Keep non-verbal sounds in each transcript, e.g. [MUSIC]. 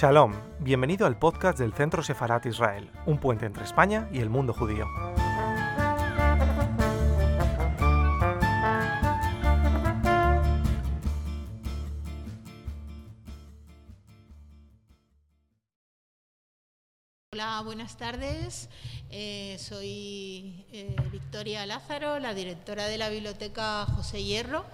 Shalom, bienvenido al podcast del Centro Sefarat Israel, un puente entre España y el mundo judío. Hola, buenas tardes. Eh, soy eh, Victoria Lázaro, la directora de la Biblioteca José Hierro,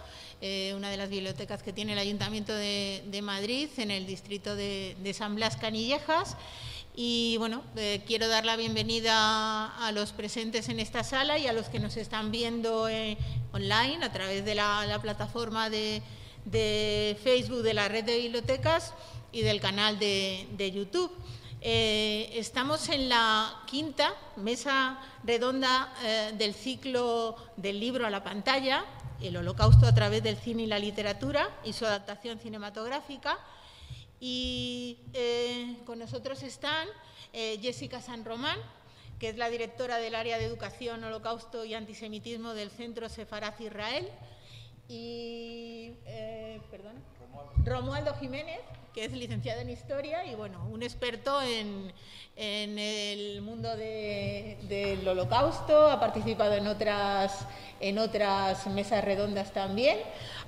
eh, una de las bibliotecas que tiene el Ayuntamiento de, Madrid en el distrito de, San Blas Canillejas. Y bueno, eh, quiero dar la bienvenida a los presentes en esta sala y a los que nos están viendo eh, online a través de la, la plataforma de, Facebook de la red de bibliotecas y del canal de, YouTube. Estamos en la quinta mesa redonda del ciclo del libro a la pantalla, el holocausto a través del cine y la literatura y su adaptación cinematográfica. Y eh, con nosotros están eh, Jessica San Román, que es la directora del área de educación, holocausto y antisemitismo del Centro Sefaraz Israel, y eh, Romualdo Jiménez, que es licenciado en Historia y bueno, un experto en, en el mundo de- del holocausto, ha participado en otras, en otras mesas redondas también,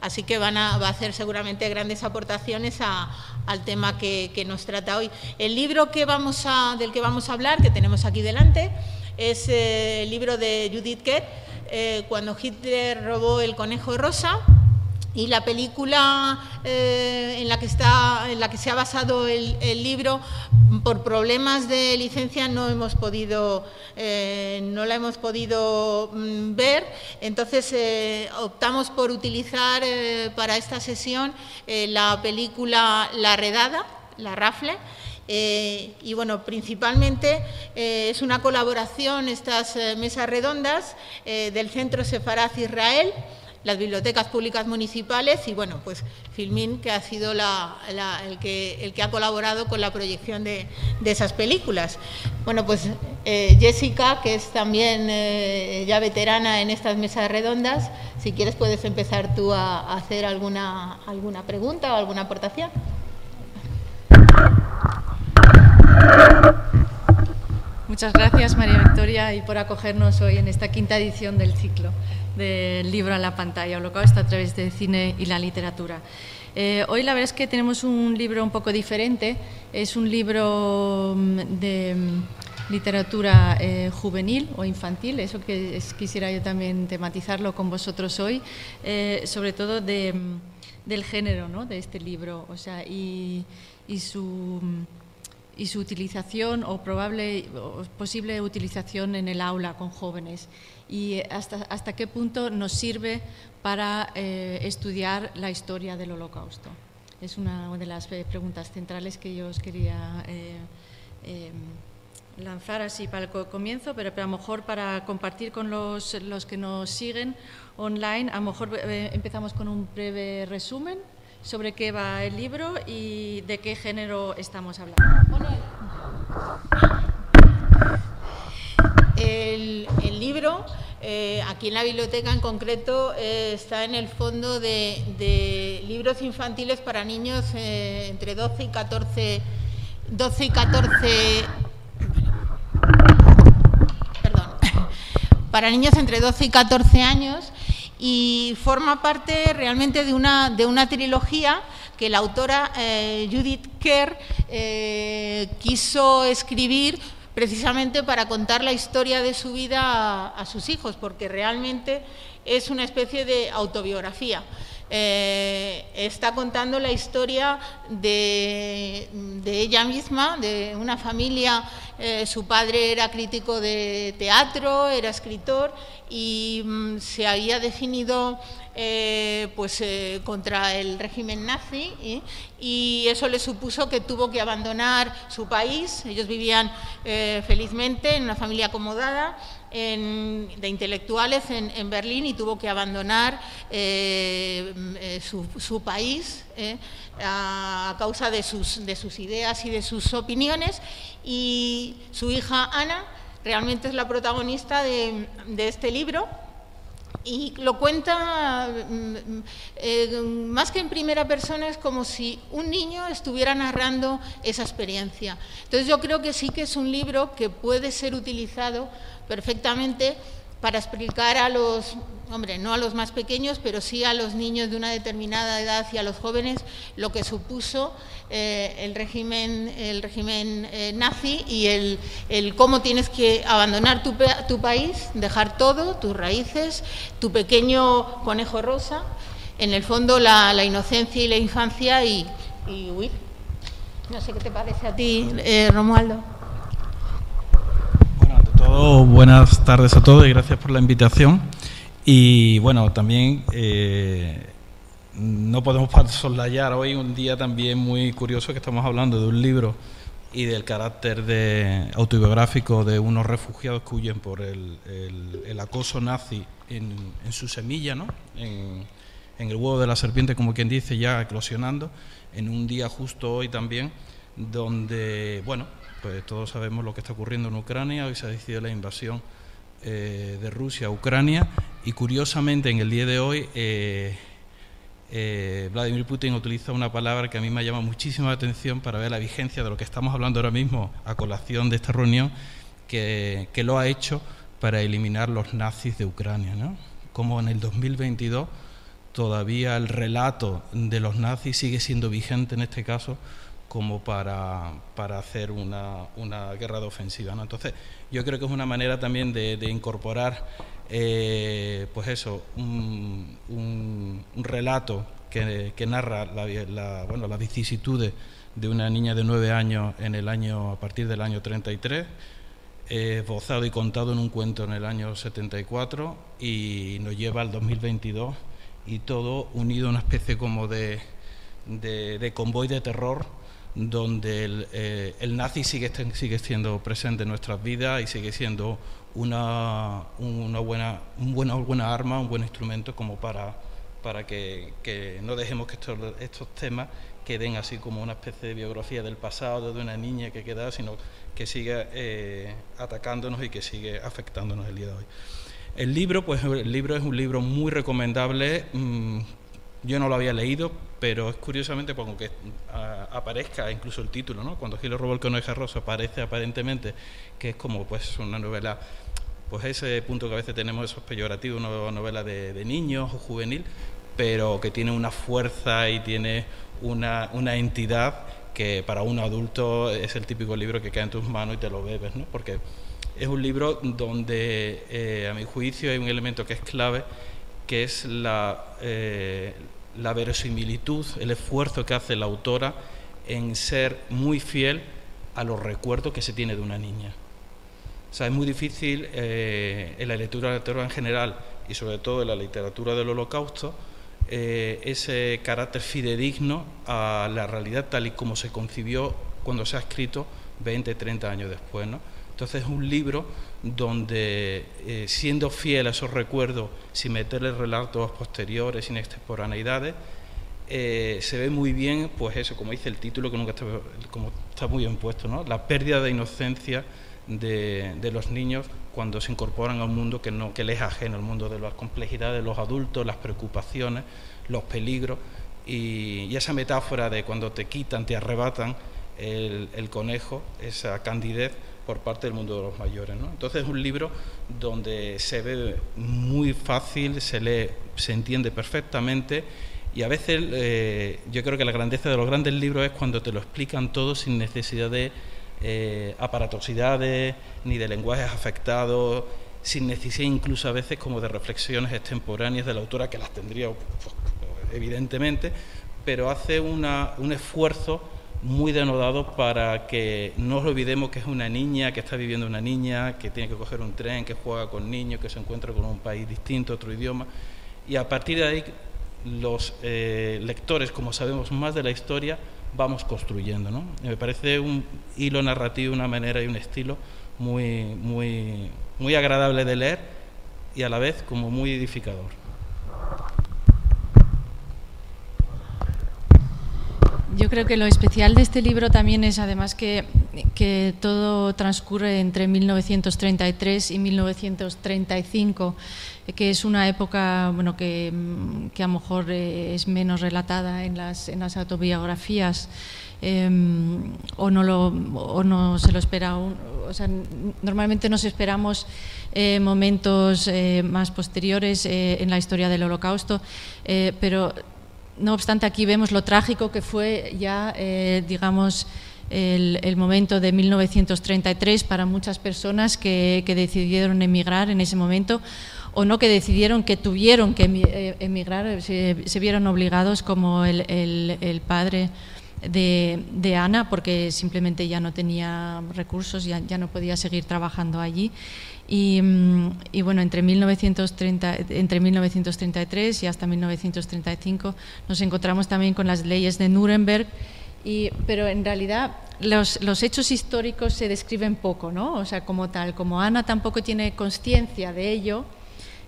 así que van a, va a hacer seguramente grandes aportaciones al tema que, nos trata hoy. El libro que vamos a, del que vamos a hablar, que tenemos aquí delante, es eh, el libro de Judith Kerr, eh, Cuando Hitler robó el conejo rosa, y la película eh, en, la que está, en la que se ha basado el, libro, por problemas de licencia no hemos podido, eh, no la hemos podido mm, ver. Entonces eh, optamos por utilizar para esta sesión la película La Redada, La Rafle. Y bueno, principalmente es una colaboración, estas mesas redondas del Centro Sefaraz Israel, las bibliotecas públicas municipales y bueno, pues Filmin, que ha sido el, que, ha colaborado con la proyección de, de esas películas. Bueno, pues eh, Jessica, que es también eh, ya veterana en estas mesas redondas, si quieres puedes empezar tú a, a hacer alguna, alguna pregunta o alguna aportación. Muchas gracias, María Victoria, y por acogernos hoy en esta quinta edición del ciclo del libro a la pantalla, Holocausto a través del cine y la literatura. Eh, hoy la verdad es que tenemos un libro un poco diferente. Es un libro mm, de mm, literatura eh, juvenil o infantil, eso que quisiera yo también tematizarlo con vosotros hoy, eh, sobre todo mm, del género ¿no? de este libro, o sea, y, su y su utilización o probable o posible utilización en el aula con jóvenes y hasta, hasta qué punto nos sirve para eh, estudiar la historia del holocausto. Es una de las eh, preguntas centrales que yo os quería eh, eh, lanzar así para el co- comienzo, pero, pero a lo mejor para compartir con los, los que nos siguen online, a lo mejor empezamos con un breve resumen sobre qué va el libro y de qué género estamos hablando. El, libro, eh, aquí en la biblioteca en concreto, eh, está en el fondo de, libros infantiles para niños eh, entre 12 y 14, 12 y 14, perdón, para niños entre 12 y 14 años y forma parte realmente de una, de una trilogía que la autora Judith Kerr quiso escribir precisamente para contar la historia de su vida a, sus hijos, porque realmente es una especie de autobiografía. Eh, está contando la historia de, de ella misma, de una familia. eh, su padre era crítico de teatro, era escritor y mm, se había definido eh, pues, eh, contra el régimen nazi ¿eh? y eso le supuso que tuvo que abandonar su país. Ellos vivían felizmente en una familia acomodada de intelectuales en, Berlín y tuvo que abandonar su, país a, causa de sus, de sus ideas y de sus opiniones. Y su hija Ana realmente es la protagonista de este libro y lo cuenta mm, eh, más que en primera persona, es como si un niño estuviera narrando esa experiencia. Entonces yo creo que sí que es un libro que puede ser utilizado perfectamente para explicar a los, hombre, no a los más pequeños, pero sí a los niños de una determinada edad y a los jóvenes lo que supuso eh, el régimen, el régimen eh, nazi y el, el, cómo tienes que abandonar tu, tu, país, dejar todo, tus raíces, tu pequeño conejo rosa, en el fondo la, inocencia y la infancia y, y, huir. No sé qué te parece a ti, eh, Romualdo. Buenas tardes a todos y gracias por la invitación. Y bueno, también eh, no podemos [LAUGHS] soslayar hoy un día también muy curioso que estamos hablando de un libro y del carácter de, autobiográfico de unos refugiados que huyen por el, el, acoso nazi en, su semilla, ¿no? En, el huevo de la serpiente, como quien dice, ya eclosionando, en un día justo hoy también, donde, bueno, pues todos sabemos lo que está ocurriendo en Ucrania, hoy se ha decidido la invasión eh, de Rusia a Ucrania y curiosamente en el día de hoy eh, eh, Vladimir Putin utiliza una palabra que a mí me llama muchísima atención para ver la vigencia de lo que estamos hablando ahora mismo a colación de esta reunión, que, que lo ha hecho para eliminar los nazis de Ucrania. ¿no? Como en el 2022 todavía el relato de los nazis sigue siendo vigente en este caso como para, para hacer una, una, guerra de ofensiva. ¿no? Entonces, yo creo que es una manera también de, de incorporar eh, pues eso, un, un, relato que, que narra la, bueno, las vicisitudes de una niña de nueve años en el año, a partir del año 33, eh, esbozado y contado en un cuento en el año 74 y nos lleva al 2022 y todo unido a una especie como de, de convoy de terror donde el, eh, el nazi sigue, sigue siendo presente en nuestras vidas y sigue siendo una, una, buena, un buena, buena arma, un buen instrumento como para, para que, no dejemos que estos, estos temas queden así como una especie de biografía del pasado de una niña que queda, sino que siga eh, atacándonos y que sigue afectándonos el día de hoy. El libro, pues el libro es un libro muy recomendable. Mmm, yo no lo había leído, pero es curiosamente porque que aparezca incluso el título, ¿no? Cuando Gilo robó el conejo rosa aparece aparentemente que es como pues una novela, pues ese punto que a veces tenemos esos peyorativos, una novela de, de niños o juvenil, pero que tiene una fuerza y tiene una, una entidad que para un adulto es el típico libro que cae en tus manos y te lo bebes, ¿no? Porque es un libro donde, eh, a mi juicio, hay un elemento que es clave, que es la, eh, la verosimilitud, el esfuerzo que hace la autora en ser muy fiel a los recuerdos que se tiene de una niña. O es muy difícil eh, en la literatura en general y sobre todo en la literatura del holocausto eh, ese carácter fidedigno a la realidad tal y como se concibió cuando se ha escrito 20, 30 años después. ¿no? Entonces es un libro donde, eh, siendo fiel a esos recuerdos, sin meterle relatos posteriores, sin extemporaneidades, eh, se ve muy bien, pues eso, como dice el título, que nunca está, como está muy bien puesto, ¿no? la pérdida de inocencia de, los niños cuando se incorporan a un mundo que, no, que les es ajeno, el mundo de las complejidades de los adultos, las preocupaciones, los peligros, y, esa metáfora de cuando te quitan, te arrebatan el conejo, esa candidez, por parte del mundo de los mayores. ¿no? Entonces es un libro donde se ve muy fácil, se lee, se entiende perfectamente y a veces eh, yo creo que la grandeza de los grandes libros es cuando te lo explican todo sin necesidad de eh, aparatosidades ni de lenguajes afectados, sin necesidad incluso a veces como de reflexiones extemporáneas de la autora que las tendría pues, evidentemente, pero hace una, un esfuerzo muy denodado para que no olvidemos que es una niña, que está viviendo una niña, que tiene que coger un tren, que juega con niños, que se encuentra con un país distinto, otro idioma. Y a partir de ahí, los eh, lectores, como sabemos más de la historia, vamos construyendo. ¿no? Me parece un hilo narrativo, una manera y un estilo muy, muy, muy agradable de leer y a la vez como muy edificador. Yo creo que lo especial de este libro también es además que, que todo transcurre entre 1933 y 1935 que es una época bueno, que, que, a lo mejor eh, es menos relatada en las, en las autobiografías eh, o, no lo, o no se lo espera. O sea, normalmente nos esperamos eh, momentos eh, más posteriores eh, en la historia del Holocausto, eh, pero no obstante aquí vemos lo trágico que fue ya, eh, digamos, el, momento de 1933 para muchas personas que, decidieron emigrar en ese momento o no que decidieron que tuvieron que eh, emigrar, se, se vieron obligados como el, padre de, Ana porque simplemente ya no tenía recursos, ya no podía seguir trabajando allí. Y, mm, y, bueno, entre, 1930, entre 1933 y hasta 1935 nos encontramos también con las leyes de Nuremberg, y, pero en realidad los, los, hechos históricos se describen poco, ¿no? O sea, como tal, como Ana tampoco tiene conciencia de ello,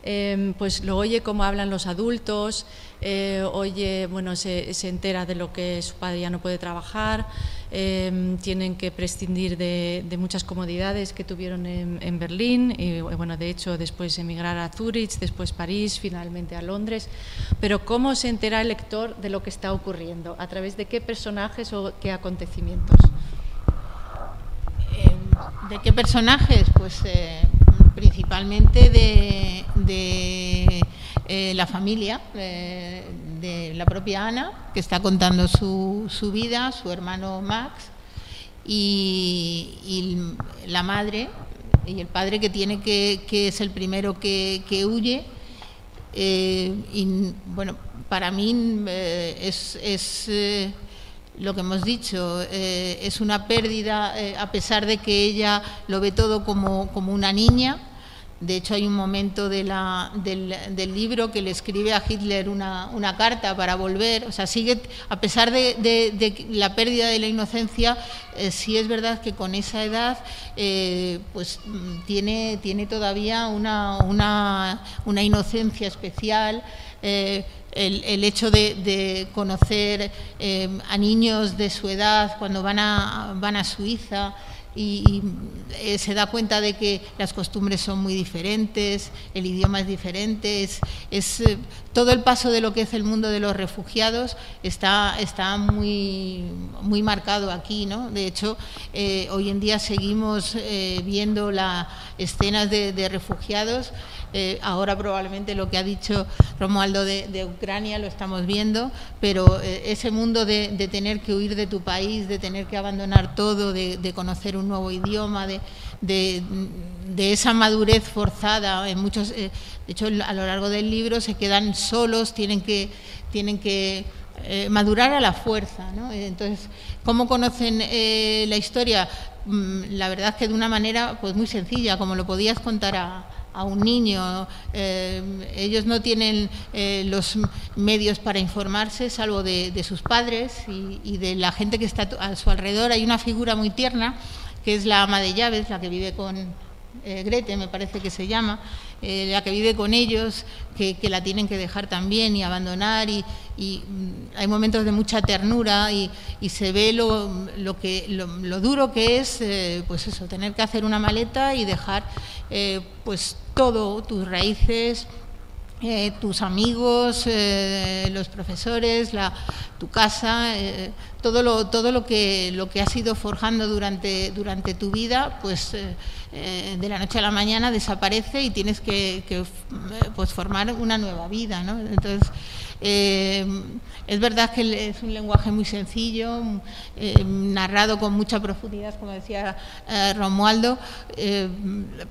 eh, pues lo oye como hablan los adultos, eh, oye, bueno, se, se, entera de lo que su padre ya no puede trabajar, eh, tienen que prescindir de, de, muchas comodidades que tuvieron en, en, Berlín, y bueno, de hecho después emigrar a Zurich, después París, finalmente a Londres, pero ¿cómo se entera el lector de lo que está ocurriendo? ¿A través de qué personajes o qué acontecimientos? ¿De qué personajes? Pues eh, principalmente de, eh, la familia, eh, de la propia Ana, que está contando su, su vida, su hermano Max, y, la madre y el padre que tiene que, que es el primero que, que huye. y bueno, para mí es lo que hemos dicho, eh, es una pérdida, eh, a pesar de que ella lo ve todo como, como una niña. De hecho, hay un momento del, del, libro que le escribe a Hitler una, una, carta para volver. O sea, sigue, a pesar de, de, la pérdida de la inocencia, eh, sí es verdad que con esa edad, pues tiene, tiene todavía una, una, una inocencia especial. Eh, el, hecho de, conocer eh, a niños de su edad cuando van a, van a Suiza y, eh, se da cuenta de que las costumbres son muy diferentes, el idioma es diferente, es, todo el paso de lo que es el mundo de los refugiados está, está muy, muy marcado aquí. ¿no? De hecho, hoy en día seguimos viendo las escenas de refugiados. Eh, ahora probablemente lo que ha dicho Romualdo de, Ucrania lo estamos viendo, pero eh, ese mundo de, tener que huir de tu país, de tener que abandonar todo, de, conocer un nuevo idioma, de, esa madurez forzada, en muchos, eh, de hecho a lo largo del libro se quedan solos, tienen que, tienen que madurar a la fuerza. ¿no? Entonces, ¿cómo conocen eh, la historia? Mm, la verdad es que de una manera pues muy sencilla, como lo podías contar a, a un niño. Eh, ellos no tienen eh, los medios para informarse, salvo de, de sus padres y, y, de la gente que está a su alrededor. Hay una figura muy tierna, que es la ama de llaves, la que vive con eh, Grete, me parece que se llama, eh, la que vive con ellos, que, que, la tienen que dejar también y abandonar, y, y mm, hay momentos de mucha ternura y, y se ve lo, lo, que, lo, duro que es, eh, pues eso, tener que hacer una maleta y dejar pues todo, tus raíces, tus amigos, los profesores, la, tu casa, todo, lo, todo lo, que, lo que has ido forjando durante, durante tu vida, pues eh, de la noche a la mañana desaparece y tienes que, que pues formar una nueva vida. ¿no? Entonces, eh, es verdad que es un lenguaje muy sencillo, eh, narrado con mucha profundidad, como decía eh, Romualdo, eh,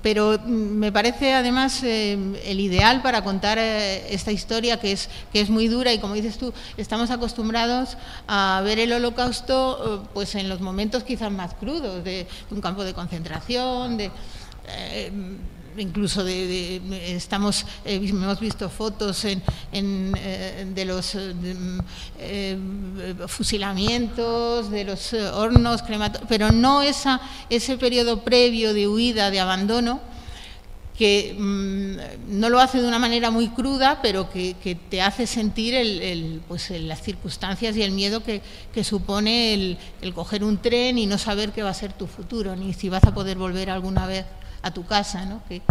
pero me parece además eh, el ideal para contar eh, esta historia que es, que es muy dura y como dices tú, estamos acostumbrados a ver el holocausto pues en los momentos quizás más crudos de, un campo de concentración, de incluso de, estamos eh, hemos visto fotos eh, de los eh, fusilamientos de los hornos crematorios pero no esa, ese periodo previo de huida de abandono que mm, no lo hace de una manera muy cruda, pero que, te hace sentir pues, las circunstancias y el miedo que, supone el, coger un tren y no saber qué va a ser tu futuro, ni si vas a poder volver alguna vez a tu casa. ¿no? Que,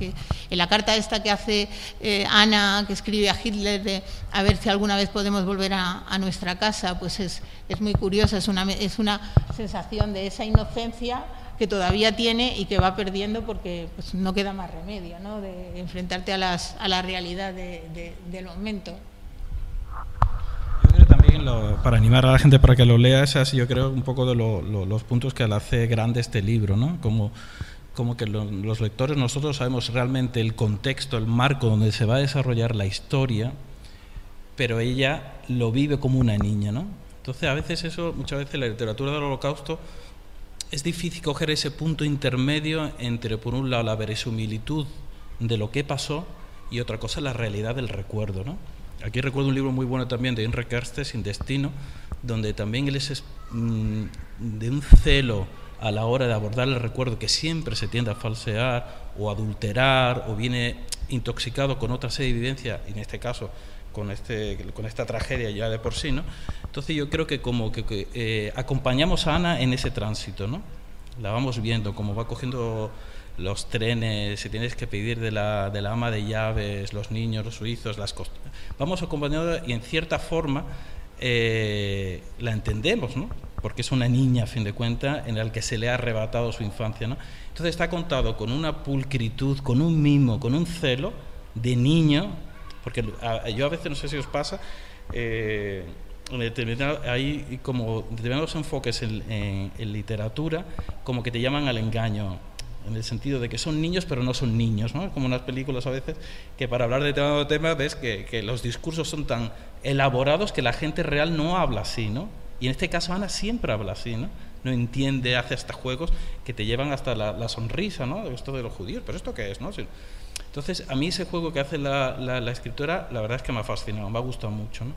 en la carta esta que hace eh, Ana, que escribe a Hitler, de a ver si alguna vez podemos volver a, nuestra casa, pues es, es muy curiosa, es una, es una sensación de esa inocencia que todavía tiene y que va perdiendo porque pues, no queda más remedio ¿no? de enfrentarte a, las, a la realidad del momento. Yo creo también, para animar a la gente para que lo lea, es yo creo un poco de los puntos que le hace grande este libro, ¿no? Como, como que los lectores nosotros sabemos realmente el contexto, el marco donde se va a desarrollar la historia, pero ella lo vive como una niña, ¿no? Entonces a veces eso, muchas veces la literatura del holocausto es difícil coger ese punto intermedio entre, por un lado, la verosimilitud de lo que pasó y otra cosa, la realidad del recuerdo. ¿no? Aquí recuerdo un libro muy bueno también de Henry Kerste, Sin Destino, donde también él es mm, de un celo a la hora de abordar el recuerdo que siempre se tiende a falsear o adulterar o viene intoxicado con otra serie de evidencias, en este caso con, este, con esta tragedia ya de por sí, ¿no? Entonces yo creo que como que, eh, acompañamos a Ana en ese tránsito, ¿no? La vamos viendo, como va cogiendo los trenes, si tienes que pedir de la, de ama de llaves, los niños, los suizos, las Vamos acompañando y en cierta forma eh, la entendemos, ¿no? Porque es una niña, a fin de cuentas, en la que se le ha arrebatado su infancia, ¿no? Entonces está contado con una pulcritud, con un mimo, con un celo de niño porque yo a veces, no sé si os pasa, eh, hay como determinados enfoques en, literatura como que te llaman al engaño en el sentido de que son niños pero no son niños, ¿no? Como unas películas a veces que para hablar de determinado tema ves que, que, los discursos son tan elaborados que la gente real no habla así, ¿no? Y en este caso Ana siempre habla así, ¿no? No entiende, hace hasta juegos que te llevan hasta la sonrisa, ¿no? Esto de los judíos, pero ¿esto qué es, no? Entonces, a mí ese juego que hace la, la, escritora, la verdad es que me ha fascinado, me ha gustado mucho. ¿no?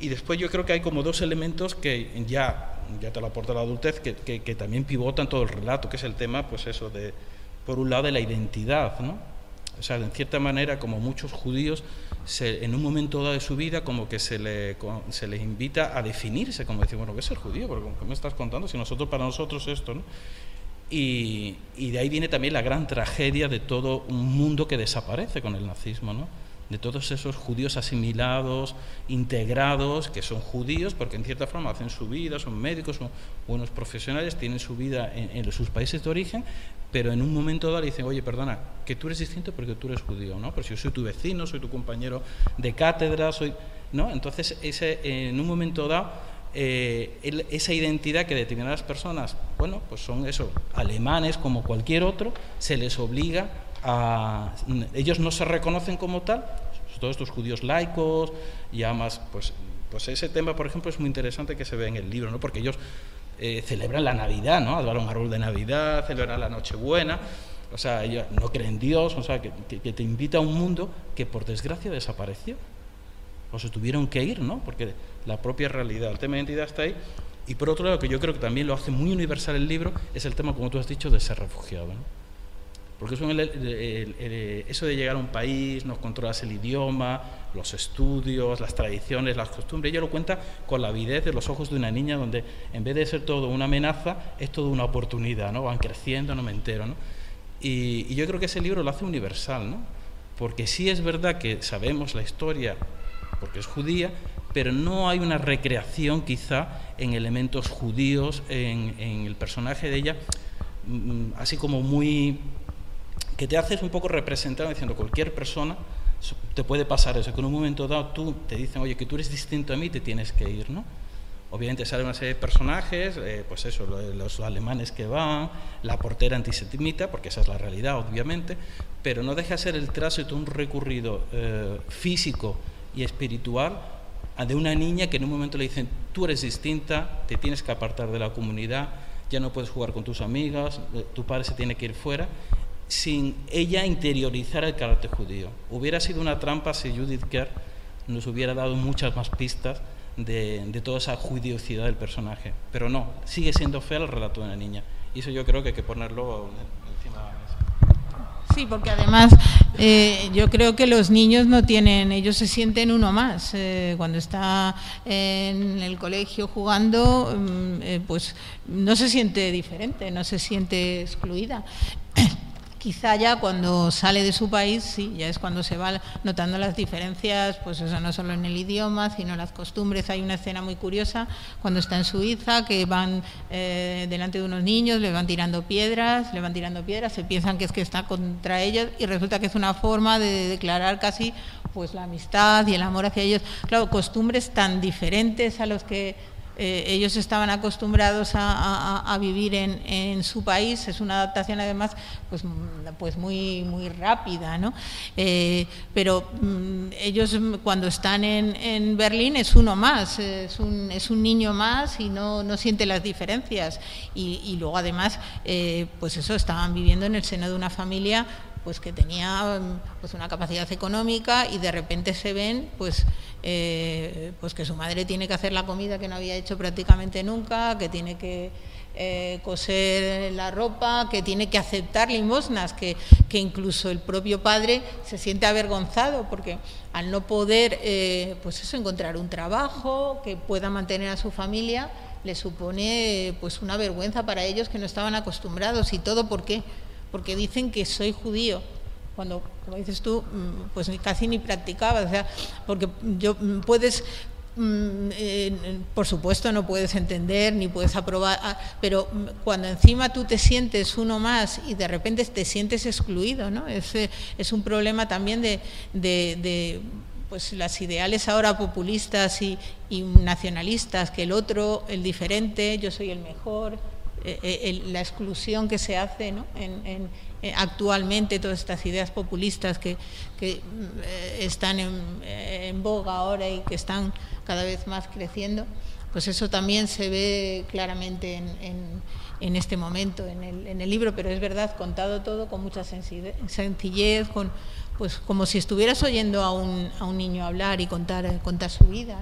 Y después yo creo que hay como dos elementos que ya, ya te lo aporta la adultez, que, que, también pivotan todo el relato, que es el tema, pues eso, de, por un lado, de la identidad, ¿no? O sea, en cierta manera, como muchos judíos, se, en un momento dado de su vida, como que se, le, se les invita a definirse, como decir, bueno, ¿qué es el judío? Porque, ¿qué me estás contando? Si nosotros, para nosotros esto, ¿no? Y, de ahí viene también la gran tragedia de todo un mundo que desaparece con el nazismo, ¿no? de todos esos judíos asimilados, integrados, que son judíos porque en cierta forma hacen su vida, son médicos, son buenos profesionales, tienen su vida en, sus países de origen, pero en un momento dado dicen, oye, perdona, que tú eres distinto porque tú eres judío, ¿no? Pero yo soy tu vecino, soy tu compañero de cátedra, soy... ¿no? Entonces, ese, en un momento dado eh, esa identidad que determinadas personas, bueno, pues son eso, alemanes como cualquier otro, se les obliga a... Ellos no se reconocen como tal, todos estos judíos laicos, y además, pues, pues ese tema, por ejemplo, es muy interesante que se ve en el libro, ¿no? porque ellos eh, celebran la Navidad, ¿no? Adoran un árbol de Navidad, celebran la Nochebuena, o sea, ellos no creen en Dios, o sea, que, que te invita a un mundo que por desgracia desapareció o se tuvieron que ir, ¿no? Porque la propia realidad, el tema de identidad está ahí. Y por otro lado, que yo creo que también lo hace muy universal el libro, es el tema, como tú has dicho, de ser refugiado. ¿no? Porque eso, eso de llegar a un país, no controlas el idioma, los estudios, las tradiciones, las costumbres, ella lo cuenta con la avidez de los ojos de una niña, donde en vez de ser todo una amenaza, es todo una oportunidad, ¿no? Van creciendo, no me entero, ¿no? Y, y yo creo que ese libro lo hace universal, ¿no? Porque sí es verdad que sabemos la historia porque es judía, pero no hay una recreación quizá en elementos judíos en, el personaje de ella, mm, así como muy que te haces un poco representado diciendo cualquier persona te puede pasar eso, que en un momento dado tú te dicen, oye, que tú eres distinto a mí, te tienes que ir, ¿no? Obviamente salen una serie de personajes, eh, pues eso, los alemanes que van, la portera antisemita, porque esa es la realidad, obviamente, pero no deja de ser el tránsito un recurrido eh, físico y espiritual de una niña que en un momento le dicen, tú eres distinta, te tienes que apartar de la comunidad, ya no puedes jugar con tus amigas, eh, tu padre se tiene que ir fuera, sin ella interiorizar el carácter judío. Hubiera sido una trampa si Judith Kerr nos hubiera dado muchas más pistas de, de toda esa judiosidad del personaje, pero no, sigue siendo fea el relato de una niña. Y eso yo creo que hay que ponerlo encima de la mesa. Sí, porque además eh, yo creo que los niños no tienen, ellos se sienten uno más. Eh, cuando está en el colegio jugando, mm, eh, pues no se siente diferente, no se siente excluida. Quizá ya cuando sale de su país, sí, ya es cuando se va notando las diferencias, pues eso no solo en el idioma, sino las costumbres. Hay una escena muy curiosa cuando está en Suiza, que van eh, delante de unos niños, le van tirando piedras, le van tirando piedras, se piensan que es que está contra ellos y resulta que es una forma de declarar casi pues la amistad y el amor hacia ellos. Claro, costumbres tan diferentes a los que eh, ellos estaban acostumbrados a, vivir en, su país, es una adaptación además pues, pues muy, muy rápida, ¿no? Eh, pero mm, ellos cuando están en, Berlín es uno más, es un, es un niño más y no, no siente las diferencias. Y, luego además, eh, pues eso, estaban viviendo en el seno de una familia pues que tenía pues una capacidad económica y de repente se ven pues eh, pues que su madre tiene que hacer la comida que no había hecho prácticamente nunca que tiene que eh, coser la ropa que tiene que aceptar limosnas que, que, incluso el propio padre se siente avergonzado porque al no poder eh, pues eso encontrar un trabajo que pueda mantener a su familia le supone pues una vergüenza para ellos que no estaban acostumbrados. Y todo por qué porque dicen que soy judío, cuando, como dices tú, mm, pues casi ni practicaba, o sea, porque yo mm, puedes mm, por supuesto no puedes entender ni puedes aprobar, ah, pero cuando encima tú te sientes uno más y de repente te sientes excluido, ¿no? Es, eh, es un problema también de, de, pues las ideales ahora populistas y, y, nacionalistas, que el otro, el diferente, yo soy el mejor, eh, eh, la exclusión que se hace en, eh, actualmente, todas estas ideas populistas que, están en, boga ahora y que están cada vez más creciendo, pues eso también se ve claramente en, este momento en el, libro, pero es verdad, contado todo con mucha sencillez, con, pues como si estuvieras oyendo a un, a un niño hablar y contar, contar su vida.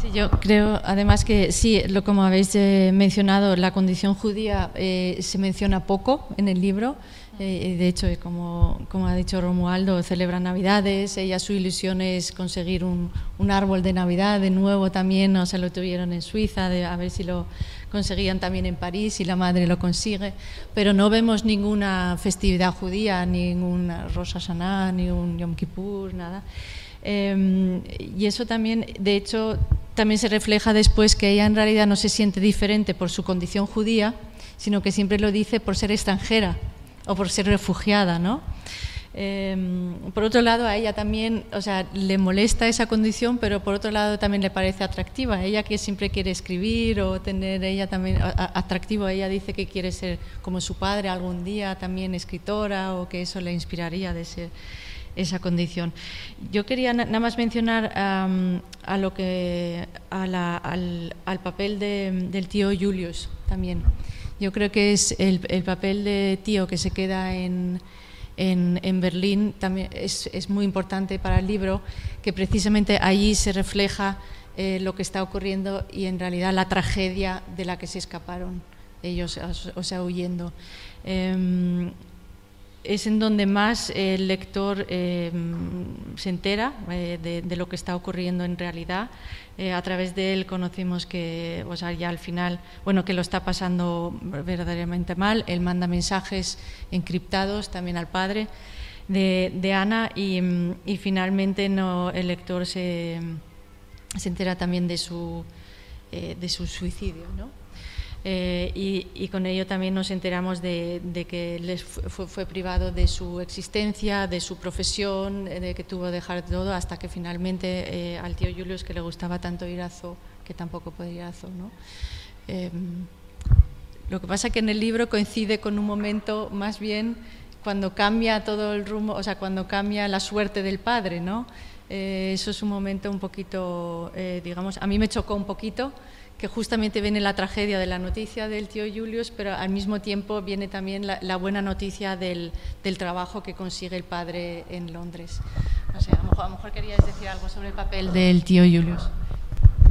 Sí, yo creo además que sí, lo como habéis eh, mencionado, la condición judía eh, se menciona poco en el libro. Eh, de hecho, como, como ha dicho Romualdo, celebra Navidades. Ella su ilusión es conseguir un, un, árbol de Navidad de nuevo también. O sea, lo tuvieron en Suiza, de, a ver si lo conseguían también en París y la madre lo consigue. Pero no vemos ninguna festividad judía, ninguna Rosh Hashanah, ni un Yom Kippur, nada. Em, y eso también, de hecho, también se refleja después que ella en realidad no se siente diferente por su condición judía, sino que siempre lo dice por ser extranjera o por ser refugiada, ¿no? Em, por otro lado, a ella también, o sea, le molesta esa condición, pero por otro lado también le parece atractiva. Ella que siempre quiere escribir o tener ella también atractivo, ella dice que quiere ser como su padre algún día, también escritora, o que eso le inspiraría de ser esa condición. Yo quería nada más mencionar a lo que al, papel del tío Julius también. Yo creo que es el, papel de tío que se queda en, en, Berlín también es, es, muy importante para el libro, que precisamente allí se refleja eh, lo que está ocurriendo y en realidad la tragedia de la que se escaparon ellos, o sea, huyendo. Em, es en donde más el lector eh, se entera eh, de, lo que está ocurriendo en realidad. Eh, a través de él conocimos que, o sea, ya al final, bueno, que lo está pasando verdaderamente mal. Él manda mensajes encriptados también al padre de, Ana y, finalmente el lector se, se entera también de su, de su suicidio, ¿no? Eh, y, con ello también nos enteramos de, que les fue, privado de su existencia, de su profesión, eh, de que tuvo que dejar todo hasta que finalmente eh, al tío Julius, que le gustaba tanto ir a zoo, que tampoco podía ir a zoo. ¿no? lo que pasa es que en el libro coincide con un momento más bien cuando cambia todo el rumbo, o sea, cuando cambia la suerte del padre, ¿no? eso es un momento un poquito, digamos, a mí me chocó un poquito, que justamente viene la tragedia de la noticia del tío Julius, pero al mismo tiempo viene también la, buena noticia del, trabajo que consigue el padre en Londres. No sé, a lo mejor, querías decir algo sobre el papel del tío Julius.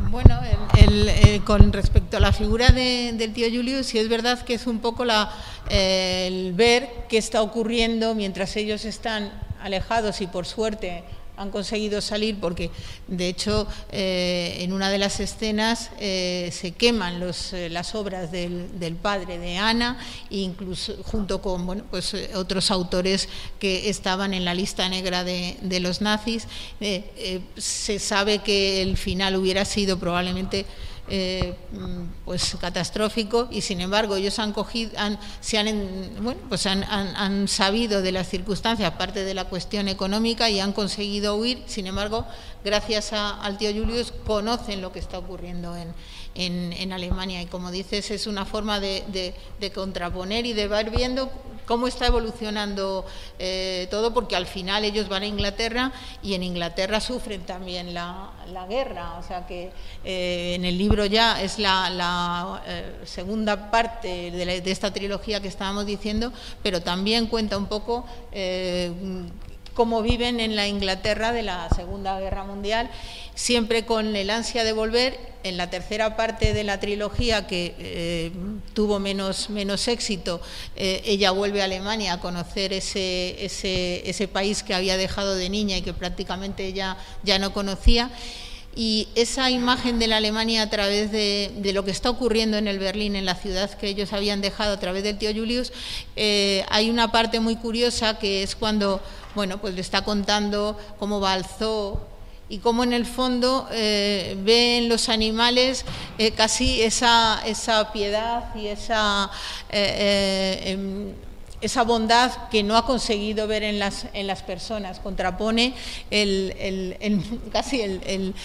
Bueno, eh, con respecto a la figura del tío Julio, sí es verdad que es un poco la, eh, el ver qué está ocurriendo mientras ellos están alejados y por suerte han conseguido salir porque de hecho eh, en una de las escenas eh, se queman eh, las obras del, padre de Ana incluso junto con bueno, pues, otros autores que estaban en la lista negra de los nazis. Se sabe que el final hubiera sido probablemente eh, pues catastrófico y sin embargo ellos han cogido han, se han bueno pues han, han, sabido de las circunstancias aparte de la cuestión económica y han conseguido huir. Sin embargo gracias al tío Julius conocen lo que está ocurriendo en, en, Alemania y como dices es una forma de, de, contraponer y de ver viendo cómo está evolucionando eh, todo, porque al final ellos van a Inglaterra y en Inglaterra sufren también la, guerra. O sea que eh, en el libro ya es la, eh, segunda parte de, de, esta trilogía que estábamos diciendo, pero también cuenta un poco cómo viven en la Inglaterra de la Segunda Guerra Mundial, siempre con el ansia de volver. En la tercera parte de la trilogía, que eh, tuvo menos, menos éxito, eh, ella vuelve a Alemania a conocer ese, ese, ese, país que había dejado de niña y que prácticamente ya, ya no conocía y esa imagen de la Alemania a través de, lo que está ocurriendo en el Berlín, en la ciudad que ellos habían dejado a través del tío Julius, eh, hay una parte muy curiosa que es cuando bueno, pues le está contando cómo va zoo y cómo en el fondo eh, ve en los animales eh, casi esa, esa, piedad y esa eh, em, esa bondad que no ha conseguido ver en las, en las personas. Contrapone el, el, [LAUGHS] casi el,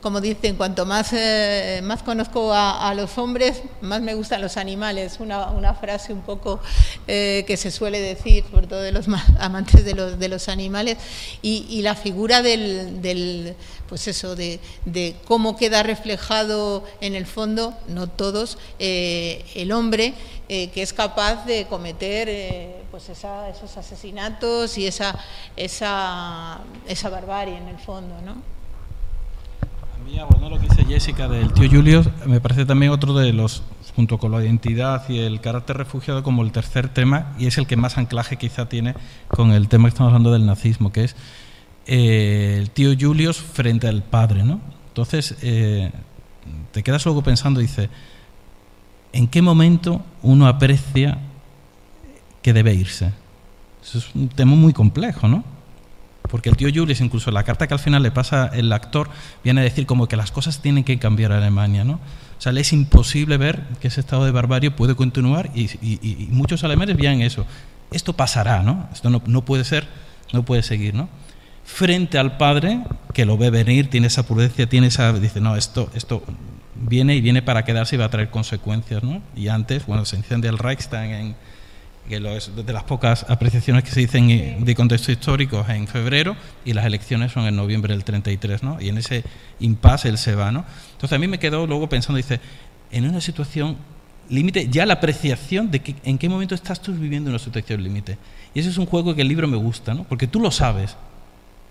como dicen, cuanto más, eh, más conozco a, los hombres, más me gustan los animales. Una, una frase un poco eh, que se suele decir, sobre todo de los amantes de los, de los animales. Y, la figura del, del pues eso, de, de, cómo queda reflejado en el fondo, no todos, eh, el hombre que es capaz de cometer eh, pues esos asesinatos y esa, esa, esa barbarie en el fondo, ¿no? A mí, bueno, lo que dice Jessica del tío Julio me parece también otro de los, junto con la identidad y el carácter refugiado, como el tercer tema, y es el que más anclaje quizá tiene con el tema que estamos hablando del nazismo, que es eh, el tío Julius frente al padre, ¿no? Entonces, eh, te quedas luego pensando, dice, ¿en qué momento uno aprecia que debe irse. Eso es un tema muy complejo, ¿no? Porque el tío Julius, incluso la carta que al final le pasa el actor, viene a decir como que las cosas tienen que cambiar en Alemania, ¿no? O sea, le es imposible ver que ese estado de barbarie puede continuar y, muchos alemanes vean eso. Esto pasará, ¿no? Esto no, no, puede ser, no puede seguir, ¿no? Frente al padre, que lo ve venir, tiene esa prudencia, tiene esa... Dice, no, esto, esto viene y viene para quedarse y va a traer consecuencias, ¿no? Y antes, bueno, se incendia el Reichstag en que es de las pocas apreciaciones que se dicen de contexto histórico en febrero y las elecciones son en noviembre del 33, ¿no? Y en ese impasse él se va, ¿no? Entonces a mí me quedó luego pensando, dice, en una situación límite, ya la apreciación de que, en qué momento estás tú viviendo una situación límite. Y ese es un juego que el libro me gusta, ¿no? Porque tú lo sabes.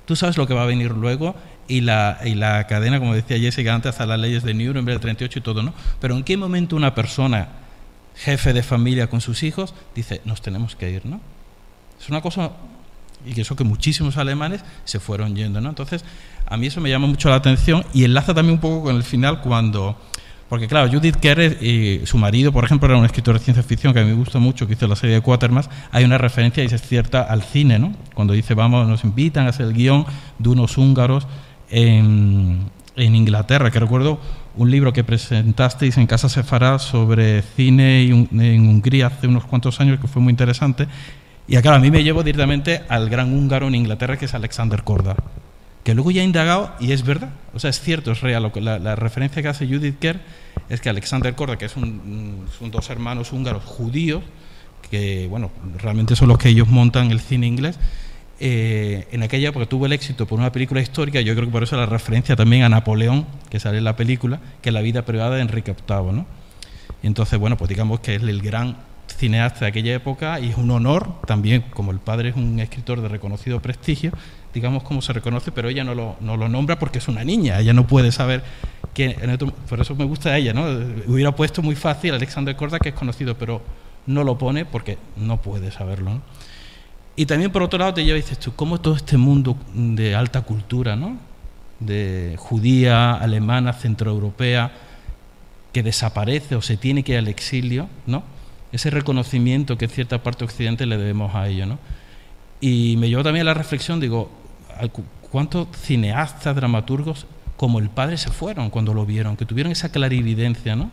Tú sabes lo que va a venir luego y la, y la cadena, como decía Jessica antes, hasta las leyes de Nuremberg del 38 y todo, ¿no? Pero en qué momento una persona jefe de familia con sus hijos, dice, nos tenemos que ir, ¿no? Es una cosa, y eso que muchísimos alemanes se fueron yendo, ¿no? Entonces, a mí eso me llama mucho la atención y enlaza también un poco con el final cuando... Porque claro, Judith Kerr y su marido, por ejemplo, era un escritor de ciencia ficción que a mí me gusta mucho, que hizo la serie de Quatermass, hay una referencia, y es cierta, al cine, ¿no? Cuando dice, vamos, nos invitan a hacer el guion de unos húngaros en, en Inglaterra, que recuerdo un libro que presentasteis en Casa Sefará sobre cine en Hungría hace unos cuantos años, que fue muy interesante. Y acá a mí me llevo directamente al gran húngaro en Inglaterra, que es Alexander Korda, que luego ya he indagado y es verdad, o sea, es cierto, es real. La, la referencia que hace Judith Kerr es que Alexander Korda, que es un, son dos hermanos húngaros judíos, que, bueno, realmente son los que ellos montan el cine inglés, eh, en aquella época tuvo el éxito por una película histórica, yo creo que por eso la referencia también a Napoleón, que sale en la película, que es la vida privada de Enrique VIII. ¿no? Y entonces, bueno, pues digamos que es el gran cineasta de aquella época y es un honor también, como el padre es un escritor de reconocido prestigio, digamos, como se reconoce, pero ella no lo, no lo nombra porque es una niña, ella no puede saber que... por eso me gusta a ella, ¿no? Hubiera puesto muy fácil Alexander Korda, que es conocido, pero no lo pone porque no puede saberlo, Y también por otro lado te lleva y dices tú, ¿cómo todo este mundo de alta cultura, ¿no? de judía, alemana, centroeuropea, que desaparece o se tiene que ir al exilio, ¿no? Ese reconocimiento que en cierta parte occidente le debemos a ello, ¿no? Y me llevó también a la reflexión, digo, ¿cuántos cineastas, dramaturgos como el padre se fueron cuando lo vieron, que tuvieron esa clarividencia, ¿no?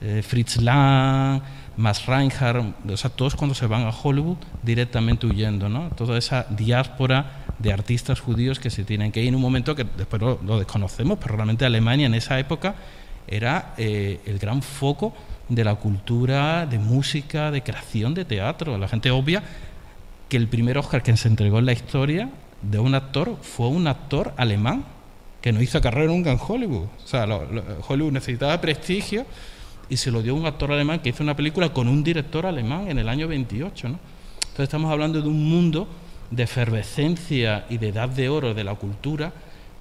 Eh, Fritz Lang, Max Reinhardt, o sea, todos cuando se van a Hollywood directamente huyendo, ¿no? Toda esa diáspora de artistas judíos que se tienen que ir en un momento que después lo, desconocemos, pero realmente Alemania en esa época era eh, el gran foco de la cultura, de música, de creación de teatro. La gente obvia que el primer Oscar que se entregó en la historia de un actor fue un actor alemán que no hizo carrera nunca en Hollywood. O sea, Hollywood necesitaba prestigio y se lo dio un actor alemán que hizo una película con un director alemán en el año 28. ¿no? Entonces estamos hablando de un mundo de efervescencia y de edad de oro de la cultura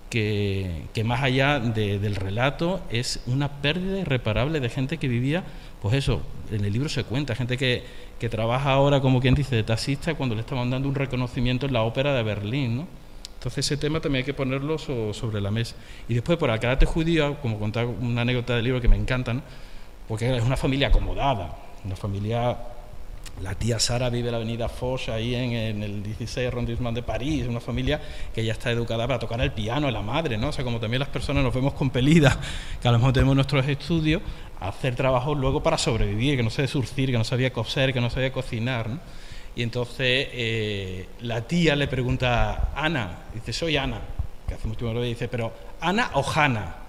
que, más allá del relato es una pérdida irreparable de gente que vivía, pues eso, en el libro se cuenta, gente que, que trabaja ahora como quien dice de taxista cuando le estaban dando un reconocimiento en la ópera de Berlín, ¿no? Entonces ese tema también hay que ponerlo sobre la mesa. Y después por el carácter judío, como contar una anécdota del libro que me encanta, ¿no? Porque es una familia acomodada, una familia la tía Sara vive en la avenida Foch, ahí en, el 16 arrondissement de París, una familia que ya está educada para tocar el piano, la madre, ¿no? O sea, como también las personas nos vemos compelidas, [LAUGHS] que a lo mejor tenemos nuestros estudios, a hacer trabajos luego para sobrevivir, que no sé surcir, que no sabía coser, que no sabía cocinar, ¿no? Y entonces eh, la tía le pregunta a Ana, dice, soy Ana, que hace mucho tiempo dice, pero ¿Ana o Hanna?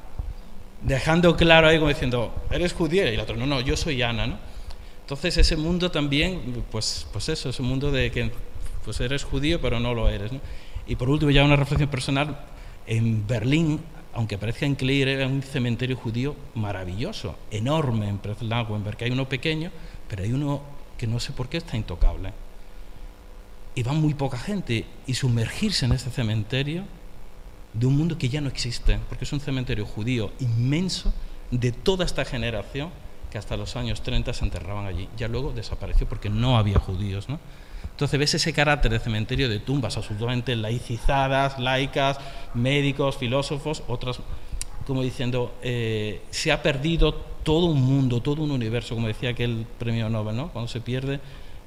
Dejando claro ahí como diciendo, ¿eres judía? Y el otro, no, no, yo soy Ana, ¿no? Entonces ese mundo también, pues, pues eso, es un mundo de que pues eres judío pero no lo eres. Y por último ya una reflexión personal, en Berlín, aunque parezca increíble, era un cementerio judío maravilloso, enorme en que Hay uno pequeño, pero hay uno que no sé por qué está intocable. Y va muy poca gente. Y sumergirse en ese cementerio de un mundo que ya no existe, porque es un cementerio judío inmenso de toda esta generación que hasta los años 30 se enterraban allí. Ya luego desapareció porque no había judíos. ¿no? Entonces ves ese carácter de cementerio de tumbas absolutamente laicizadas, laicas, médicos, filósofos, otras, como diciendo, eh, se ha perdido todo un mundo, todo un universo, como decía aquel premio Nobel, ¿no? cuando se pierde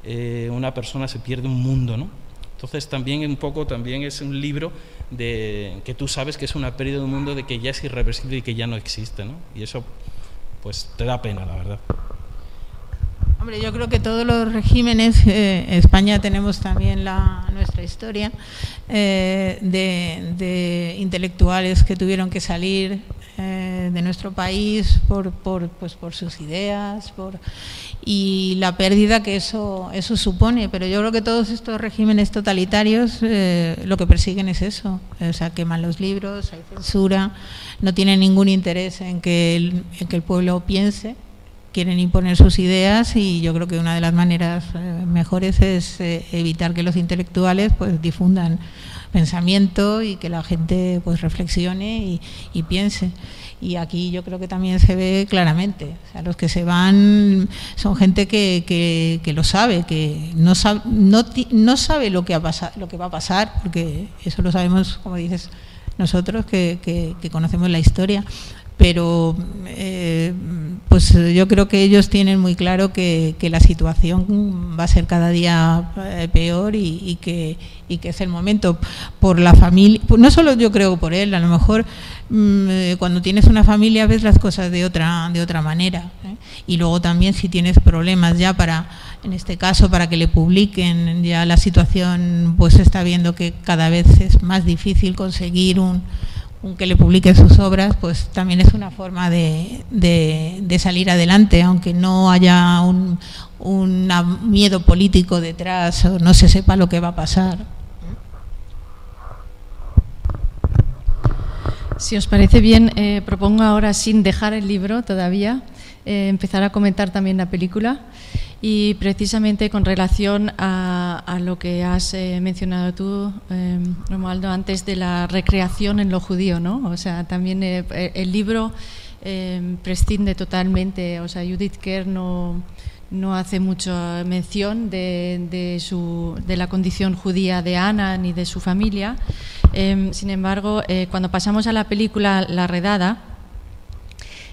eh, una persona se pierde un mundo. ¿no? Entonces también un poco también es un libro de que tú sabes que es una pérdida de un mundo de que ya es irreversible y que ya no existe, ¿no? Y eso pues te da pena, la verdad. Hombre, yo creo que todos los regímenes, eh, España tenemos también la, nuestra historia eh, de, intelectuales que tuvieron que salir eh, de nuestro país por, por, pues por sus ideas por, y la pérdida que eso, eso supone. Pero yo creo que todos estos regímenes totalitarios lo que persiguen es eso, o sea, queman los libros, hay censura no tienen ningún interés en que el, que el pueblo piense, quieren imponer sus ideas y yo creo que una de las maneras eh, mejores es eh, evitar que los intelectuales pues difundan pensamiento y que la gente pues reflexione y, piense y aquí yo creo que también se ve claramente o sea, los que se van son gente que, que, lo sabe que no sabe, no, no sabe lo que, ha pasado, lo que va a pasar porque eso lo sabemos como dices nosotros que, conocemos la historia. Pero eh, pues yo creo que ellos tienen muy claro que, la situación va a ser cada día eh, peor y, que, que es el momento por la familia, no solo yo creo por él, a lo mejor mm, eh, cuando tienes una familia ves las cosas de otra, de otra manera. Y luego también si tienes problemas ya para en este caso para que le publiquen. Ya la situación pues está viendo que cada vez es más difícil conseguir un, que le publiquen sus obras, pues también es una forma de, de, salir adelante, aunque no haya un, un, miedo político detrás o no se sepa lo que va a pasar. Si os parece bien, eh, propongo ahora, sin dejar el libro todavía, eh, empezar a comentar también la película y precisamente con relación a, lo que has eh, mencionado tú, eh, Romualdo, antes de la recreación en lo judío, ¿no? O sea, también eh, el libro prescinde totalmente, o sea, Judith Kerr no, no hace mucha mención de, su, de la condición judía de Ana ni de su familia. sin embargo, cuando pasamos a la película La Redada,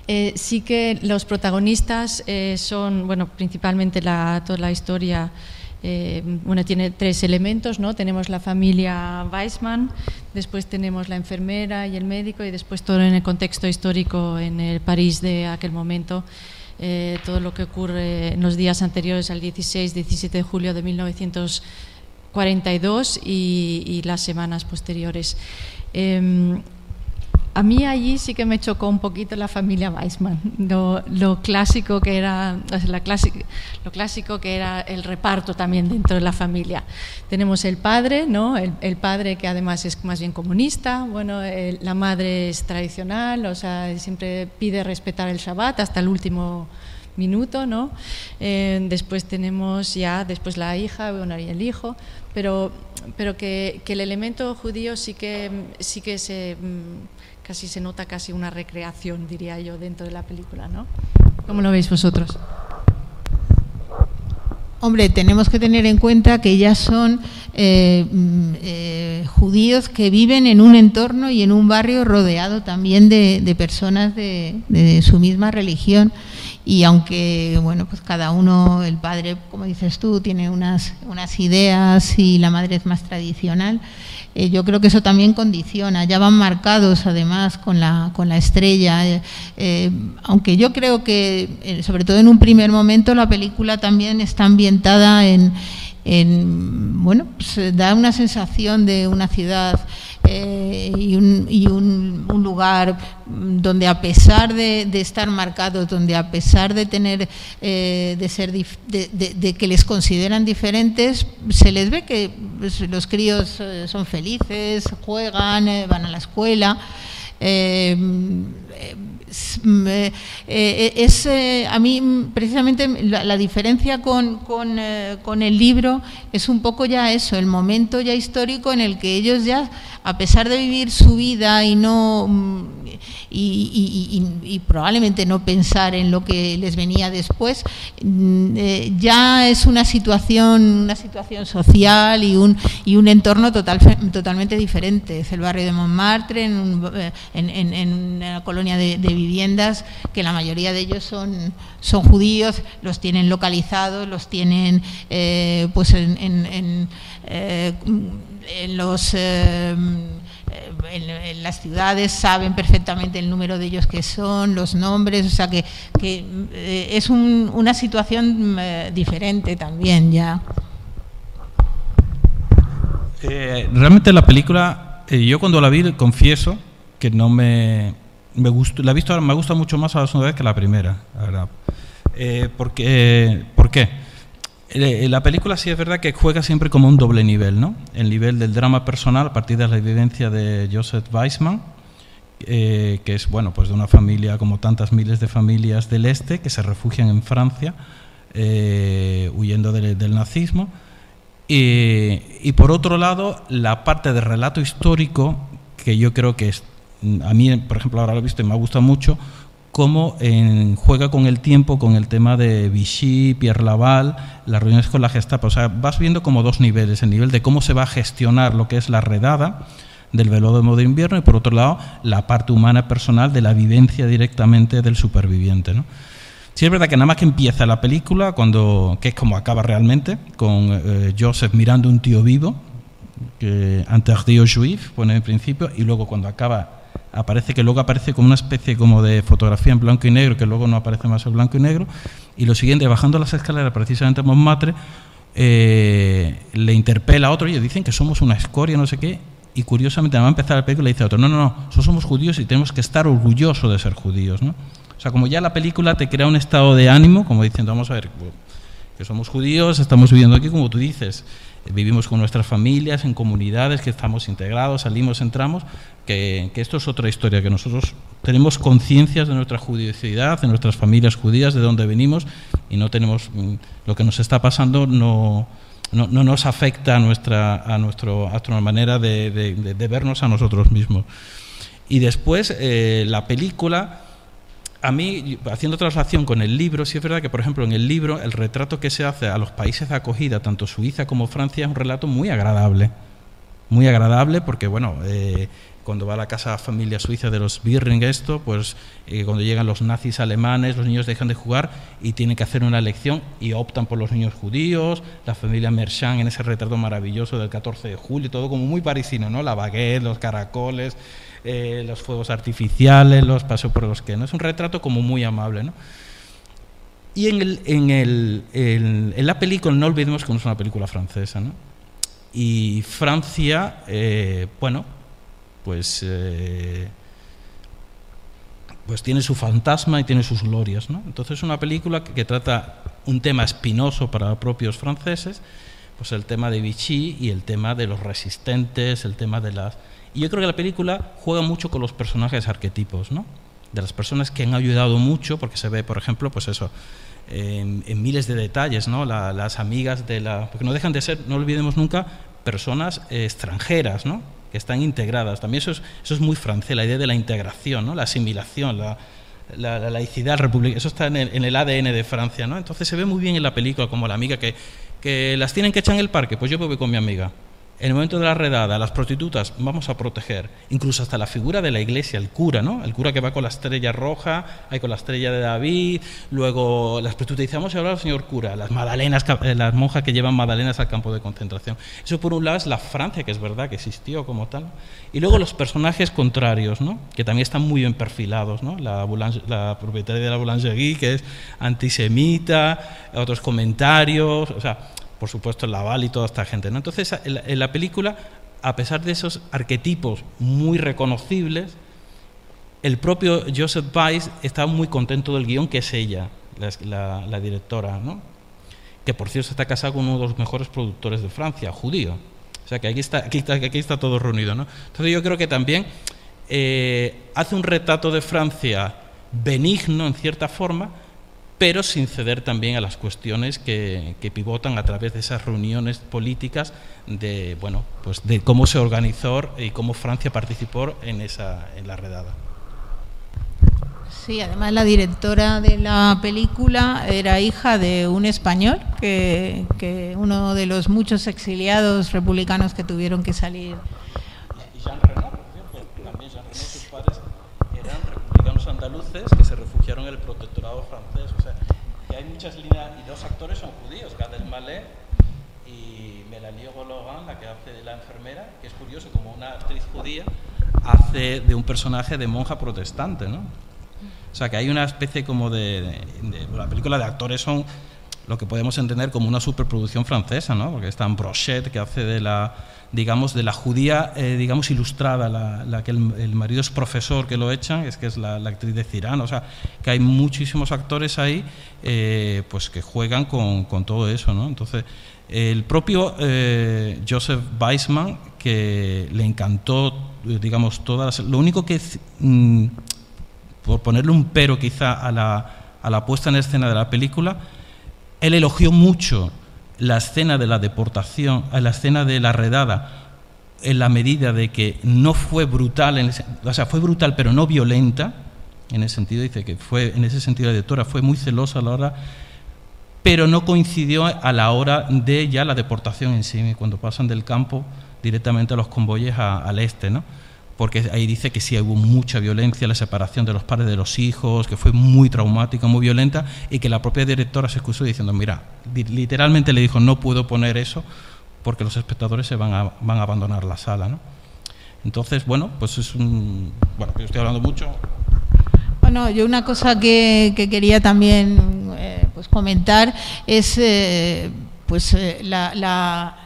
eh, sí que los protagonistas eh, son, bueno, principalmente la, toda la historia, eh, bueno, tiene tres elementos, ¿no? Tenemos la familia Weissman, después tenemos la enfermera y el médico y después todo en el contexto histórico en el París de aquel momento. todo lo que ocurre en los días anteriores al 16-17 de julio de 1942 y, y las semanas posteriores. Em, a mí allí sí que me chocó un poquito la familia Weissman, lo, clásico que era, la lo clásico que era el reparto también dentro de la familia. Tenemos el padre, ¿no? El, padre que además es más bien comunista, bueno, la madre es tradicional, o sea, siempre pide respetar el Shabbat hasta el último minuto, ¿no? Eh, después tenemos ya, después la hija, bueno, y el hijo, pero, pero que, que, el elemento judío sí que, sí que se mm, casi se nota casi una recreación, diría yo, dentro de la película, ¿no? ¿Cómo lo veis vosotros? Hombre, tenemos que tener en cuenta que ya son eh, mm, eh, judíos que viven en un entorno y en un barrio rodeado también de, personas de, de, su misma religión. Y aunque, bueno, pues cada uno, el padre, como dices tú, tiene unas, unas ideas y la madre es más tradicional, eh, yo creo que eso también condiciona, ya van marcados además con la, con la estrella, eh, eh, aunque yo creo que, sobre todo en un primer momento, la película también está ambientada en, en bueno, pues da una sensación de una ciudad eh, y, un, lugar donde a pesar de, estar marcados, donde a pesar de tener, eh, de ser, de, que les consideran diferentes, se les ve que pues, los críos eh, son felices, juegan, van a la escuela. Es a mí precisamente la, diferencia con, con, con, el libro es un poco ya eso, el momento ya histórico en el que ellos ya a pesar de vivir su vida y no mm, y, probablemente no pensar en lo que les venía después, mm, eh, ya es una situación, una situación social y un, y un entorno total, totalmente diferente. Es el barrio de Montmartre, en, eh, una colonia de, viviendas que la mayoría de ellos son, son judíos, los tienen localizados, los tienen eh, pues en en, los, eh, en, las ciudades saben perfectamente el número de ellos que son, los nombres, o sea que, que eh, es una situación eh, diferente también ya. realmente la película, yo cuando la vi, confieso que no me, me gustó, la he visto me gusta mucho más a la segunda vez que la primera, porque, ¿Por qué? Eh, la película sí es verdad que juega siempre como un doble nivel, ¿no? El nivel del drama personal a partir de la evidencia de Joseph Weissman, eh, que es bueno, pues de una familia como tantas miles de familias del este que se refugian en Francia eh, huyendo del nazismo. Y, por otro lado, la parte de relato histórico, que yo creo que es, a mí, por ejemplo, ahora lo he visto y me ha gustado mucho, cómo juega con el tiempo, con el tema de Vichy, Pierre Laval, las reuniones con la Gestapo. O sea, vas viendo como dos niveles, el nivel de cómo se va a gestionar lo que es la redada del velo de invierno y por otro lado la parte humana personal de la vivencia directamente del superviviente. ¿no? Sí es verdad que nada más que empieza la película, cuando, que es como acaba realmente, con eh, Joseph mirando un tío vivo, que Interdit Juif, pone en principio, y luego cuando acaba aparece que luego aparece como una especie como de fotografía en blanco y negro, que luego no aparece más en blanco y negro, y lo siguiente, bajando las escaleras precisamente en Montmartre, eh, le interpela a otro, y dicen que somos una escoria, no sé qué, y curiosamente, va a empezar la película, le dice a otro, no, no, no, nosotros somos judíos y tenemos que estar orgullosos de ser judíos, ¿no? O sea, como ya la película te crea un estado de ánimo, como diciendo, vamos a ver, que somos judíos, estamos viviendo aquí, como tú dices, vivimos con nuestras familias, en comunidades, que estamos integrados, salimos, entramos, que, esto es otra historia, que nosotros tenemos conciencias de nuestra judicidad, de nuestras familias judías, de dónde venimos Y no tenemos, mm, lo que nos está pasando no, no, nos afecta a nuestra, a nuestro, a nuestra manera de, vernos a nosotros mismos. Y después, eh, la película a mí, haciendo traslación con el libro, sí es verdad que, por ejemplo, en el libro, el retrato que se hace a los países de acogida, tanto Suiza como Francia, es un relato muy agradable. Muy agradable porque, bueno, eh, cuando va a la casa familia suiza de los Birring, esto, pues eh, cuando llegan los nazis alemanes, los niños dejan de jugar y tienen que hacer una elección y optan por los niños judíos, la familia Merchant en ese retrato maravilloso del 14 de julio, todo como muy parisino, ¿no? La baguette, los caracoles, eh, los fuegos artificiales, los pasos por los que no. Es un retrato como muy amable. ¿no? Y en, el, en, el, en, la película, no olvidemos que no es una película francesa. ¿no? Y Francia, eh, bueno, pues, eh, pues tiene su fantasma y tiene sus glorias. ¿no? Entonces es una película que, trata un tema espinoso para propios franceses, pues el tema de Vichy y el tema de los resistentes, el tema de las y yo creo que la película juega mucho con los personajes arquetipos, ¿no? De las personas que han ayudado mucho, porque se ve, por ejemplo, pues eso, en, miles de detalles, ¿no? las amigas de la... Porque no dejan de ser, no olvidemos nunca, personas extranjeras, ¿no? Que están integradas. También eso es, eso es muy francés, la idea de la integración, ¿no? La asimilación, la, la, laicidad república, eso está en el, en el, ADN de Francia, ¿no? Entonces se ve muy bien en la película como la amiga que, que las tienen que echar en el parque, pues yo voy con mi amiga en el momento de la redada, las prostitutas vamos a proteger, incluso hasta la figura de la iglesia, el cura, ¿no? El cura que va con la estrella roja, hay con la estrella de David, luego las prostitutas dicen, vamos a hablar al señor cura, las magdalenas, eh, las monjas que llevan magdalenas al campo de concentración. Eso por un lado es la Francia, que es verdad que existió como tal, y luego los personajes contrarios, ¿no? Que también están muy bien perfilados, ¿no? La, la propietaria de la boulangerie, que es antisemita, otros comentarios, o sea, por supuesto Laval y toda esta gente. ¿no? Entonces, en la, película, a pesar de esos arquetipos muy reconocibles, el propio Joseph Weiss está muy contento del guion, que es ella, la, directora, ¿no? que por cierto está casada con uno de los mejores productores de Francia, judío. O sea que aquí está, aquí está, aquí está todo reunido. ¿no? Entonces yo creo que también eh, hace un retrato de Francia benigno en cierta forma, pero sin ceder también a las cuestiones que, pivotan a través de esas reuniones políticas de, bueno, pues de cómo se organizó y cómo Francia participó en, esa, en la redada. Sí, además la directora de la película era hija de un español, que, que uno de los muchos exiliados republicanos que tuvieron que salir. Y Jean Reno, también Jean Reno, sus padres eran republicanos andaluces que se refugiaron en el protectorado francés hay muchas líneas, y dos actores son judíos, Gadel Malé y Melanie Gologan, la que hace de la enfermera, que es curioso, como una actriz judía hace de un personaje de monja protestante, ¿no? O sea, que hay una especie como de, la película de actores son lo que podemos entender como una superproducción francesa, ¿no? Porque está Brochet, que hace de la digamos, de la judía, eh, digamos, ilustrada, la, que el, marido es profesor que lo echan, es que es la, actriz de Cirano, o sea, que hay muchísimos actores ahí, eh, pues que juegan con, con, todo eso, ¿no? Entonces, el propio eh, Joseph Weissman, que le encantó, digamos, todas lo único que, mm, por ponerle un pero quizá a la, a la puesta en escena de la película, él elogió mucho la escena de la deportación, a la escena de la redada, en la medida de que no fue brutal, o sea, fue brutal pero no violenta, en ese sentido dice que fue, en ese sentido la directora fue muy celosa a la hora, pero no coincidió a la hora de ya la deportación en sí, cuando pasan del campo directamente a los convoyes al este, ¿no? Porque ahí dice que sí hubo mucha violencia, la separación de los padres de los hijos, que fue muy traumática, muy violenta, y que la propia directora se excusó diciendo, mira, literalmente le dijo, no puedo poner eso porque los espectadores se van a, van a abandonar la sala. ¿no? Entonces, bueno, pues es un... Bueno, yo estoy hablando mucho. Bueno, yo una cosa que, quería también eh, pues comentar es eh, pues eh, la la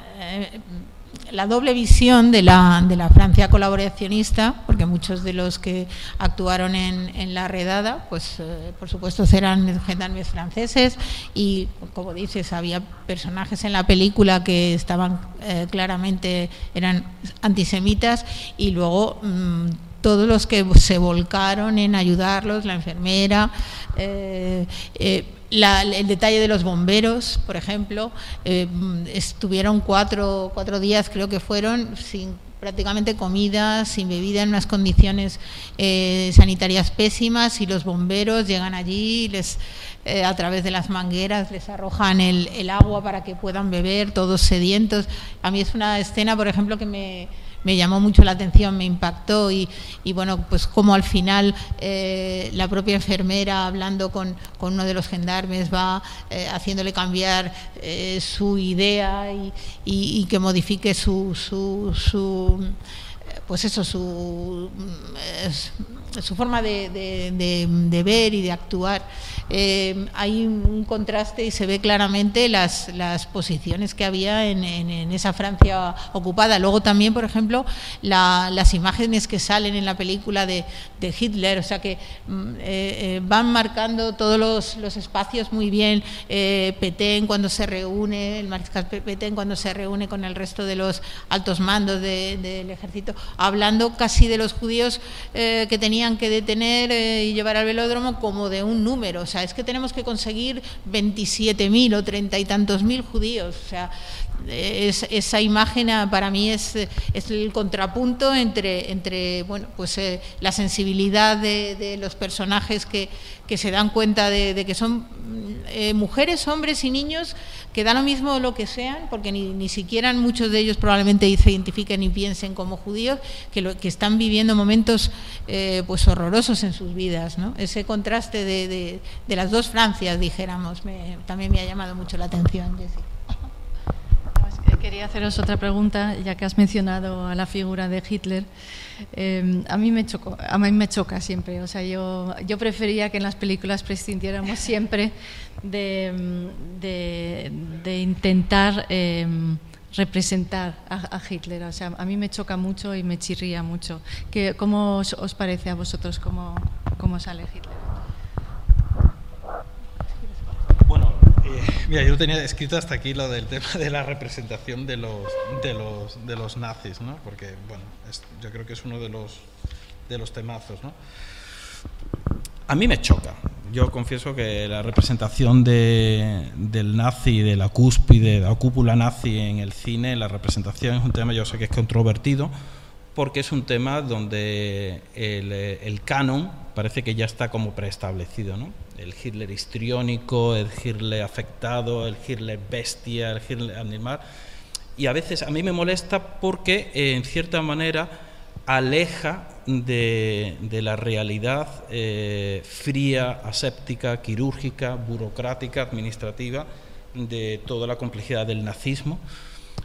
doble visión de la, de la, Francia colaboracionista, porque muchos de los que actuaron en, en la redada, pues eh, por supuesto eran gendarmes franceses y, como dices, había personajes en la película que estaban eh, claramente, eran antisemitas y luego... Mm, todos los que se volcaron en ayudarlos, la enfermera, eh, eh, el detalle de los bomberos, por ejemplo, estuvieron cuatro, cuatro días, creo que fueron, sin prácticamente comida, sin bebida, en unas condiciones sanitarias pésimas y los bomberos llegan allí les eh, a través de las mangueras les arrojan el, el, agua para que puedan beber, todos sedientos. A mí es una escena, por ejemplo, que me, me llamó mucho la atención, me impactó y, y bueno, pues como al final eh, la propia enfermera hablando con, con, uno de los gendarmes va eh, haciéndole cambiar eh, su idea y, y, y, que modifique su, su, su pues eso, su, su forma de, de, ver y de actuar. Eh, hay un contraste y se ve claramente las, las posiciones que había en, en, esa Francia ocupada. Luego también, por ejemplo, la, las imágenes que salen en la película de, Hitler, o sea que mm, eh, eh, van marcando todos los, los espacios muy bien. Eh, Petén cuando se reúne, el mariscal Petén cuando se reúne con el resto de los altos mandos de, del ejército, hablando casi de los judíos que tenían que detener eh, y llevar al velódromo como de un número. O sea, es que tenemos que conseguir 27.000 o treinta y tantos mil judíos. O sea, es, esa imagen ah, para mí es, es, el contrapunto entre, entre bueno, pues, eh, la sensibilidad de, los personajes que, que se dan cuenta de, de que son eh, mujeres, hombres y niños que da lo mismo lo que sean, porque ni, ni siquiera muchos de ellos probablemente se identifiquen y piensen como judíos, que, lo, que están viviendo momentos eh, pues horrorosos en sus vidas. ¿no? Ese contraste de, de, las dos Francias, dijéramos, me, también me ha llamado mucho la atención, Jessica. Quería haceros otra pregunta, ya que has mencionado a la figura de Hitler. Eh, a, mí me chocó, a mí me choca siempre. O sea, yo, yo prefería que en las películas prescindiéramos siempre de, de, de intentar eh, representar a, a, Hitler. O sea, a mí me choca mucho y me chirría mucho. ¿Qué, ¿Cómo os, os, parece a vosotros cómo, cómo sale Hitler? Eh, mira, yo tenía escrito hasta aquí lo del tema de la representación de los, de los, de los nazis, ¿no? Porque, bueno, es, yo creo que es uno de los, de los temazos, ¿no? A mí me choca. Yo confieso que la representación de, del nazi, de la cúspide, de la cúpula nazi en el cine, la representación es un tema, yo sé que es controvertido, porque es un tema donde el, canon parece que ya está como preestablecido, ¿no? El Hitler histriónico, el Hitler afectado, el Hitler bestia, el Hitler animal. Y a veces a mí me molesta porque, en cierta manera, aleja de, de la realidad eh, fría, aséptica, quirúrgica, burocrática, administrativa, de toda la complejidad del nazismo.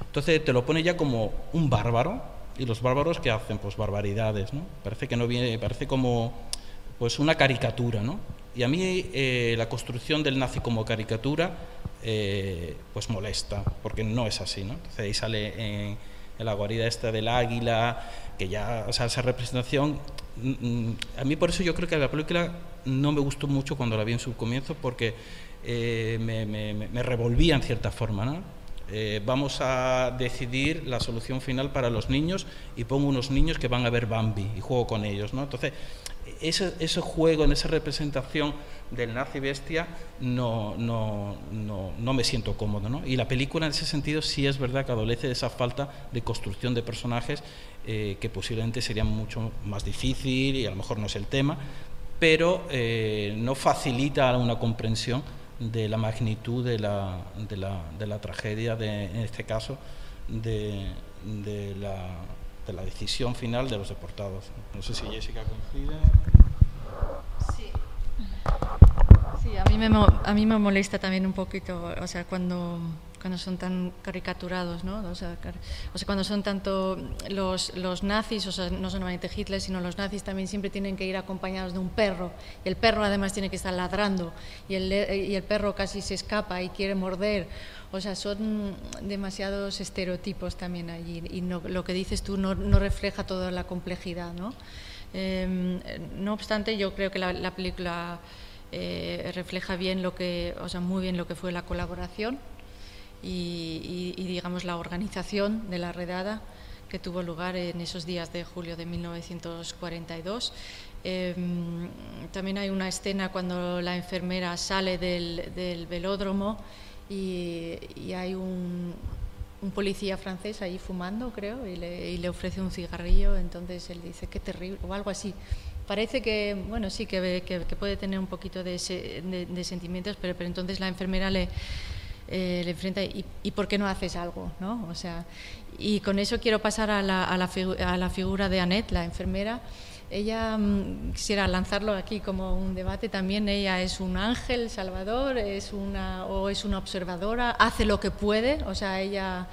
Entonces te lo pone ya como un bárbaro, y los bárbaros que hacen pues barbaridades, ¿no? Parece que no viene, parece como pues una caricatura, ¿no? Y a mí eh, la construcción del nazi como caricatura eh, pues molesta, porque no es así, ¿no? Entonces ahí sale la guarida esta del águila, que ya, o sea, esa representación, mm, a mí por eso yo creo que la película no me gustó mucho cuando la vi en su comienzo, porque eh, me, me, me, revolvía en cierta forma, ¿no? Eh, vamos a decidir la solución final para los niños y pongo unos niños que van a ver Bambi y juego con ellos, ¿no? Entonces, ese, ese juego, en esa representación del nazi bestia, no, no, no, no me siento cómodo. ¿no? Y la película, en ese sentido, sí es verdad que adolece de esa falta de construcción de personajes eh, que posiblemente sería mucho más difícil y a lo mejor no es el tema, pero eh, no facilita una comprensión de la magnitud de la, de la, de la tragedia, de, en este caso, de, de la de la decisión final de los deportados. No sé si Jessica coincide. Sí. Sí, a mí me, a mí me molesta también un poquito, o sea, cuando, cuando son tan caricaturados, ¿no? O sea, o sea cuando son tanto los, los nazis, o sea, no solamente Hitler, sino los nazis también siempre tienen que ir acompañados de un perro, y el perro además tiene que estar ladrando, y el, y el perro casi se escapa y quiere morder, o sea, son demasiados estereotipos también allí y lo que dices tú no, refleja toda la complejidad, ¿no? Eh, no obstante, yo creo que la, la película eh, refleja bien lo que, o sea, muy bien lo que fue la colaboración y, digamos la organización de la redada que tuvo lugar en esos días de julio de 1942. Em, también hay una escena cuando la enfermera sale del, velódromo y, hay un, policía francés ahí fumando, creo, y le, ofrece un cigarrillo, entonces él dice, qué terrible, o algo así. Parece que, bueno, sí, que, que, puede tener un poquito de, de, sentimientos, pero, pero entonces la enfermera le, eh, le enfrenta y, y, por qué no haces algo, ¿no? O sea, y con eso quiero pasar a la, a la, a la figura de Annette, la enfermera. Ella, mm, quisiera lanzarlo aquí como un debate también, ella es un ángel salvador, es una, o es una observadora, hace lo que puede, o sea, ella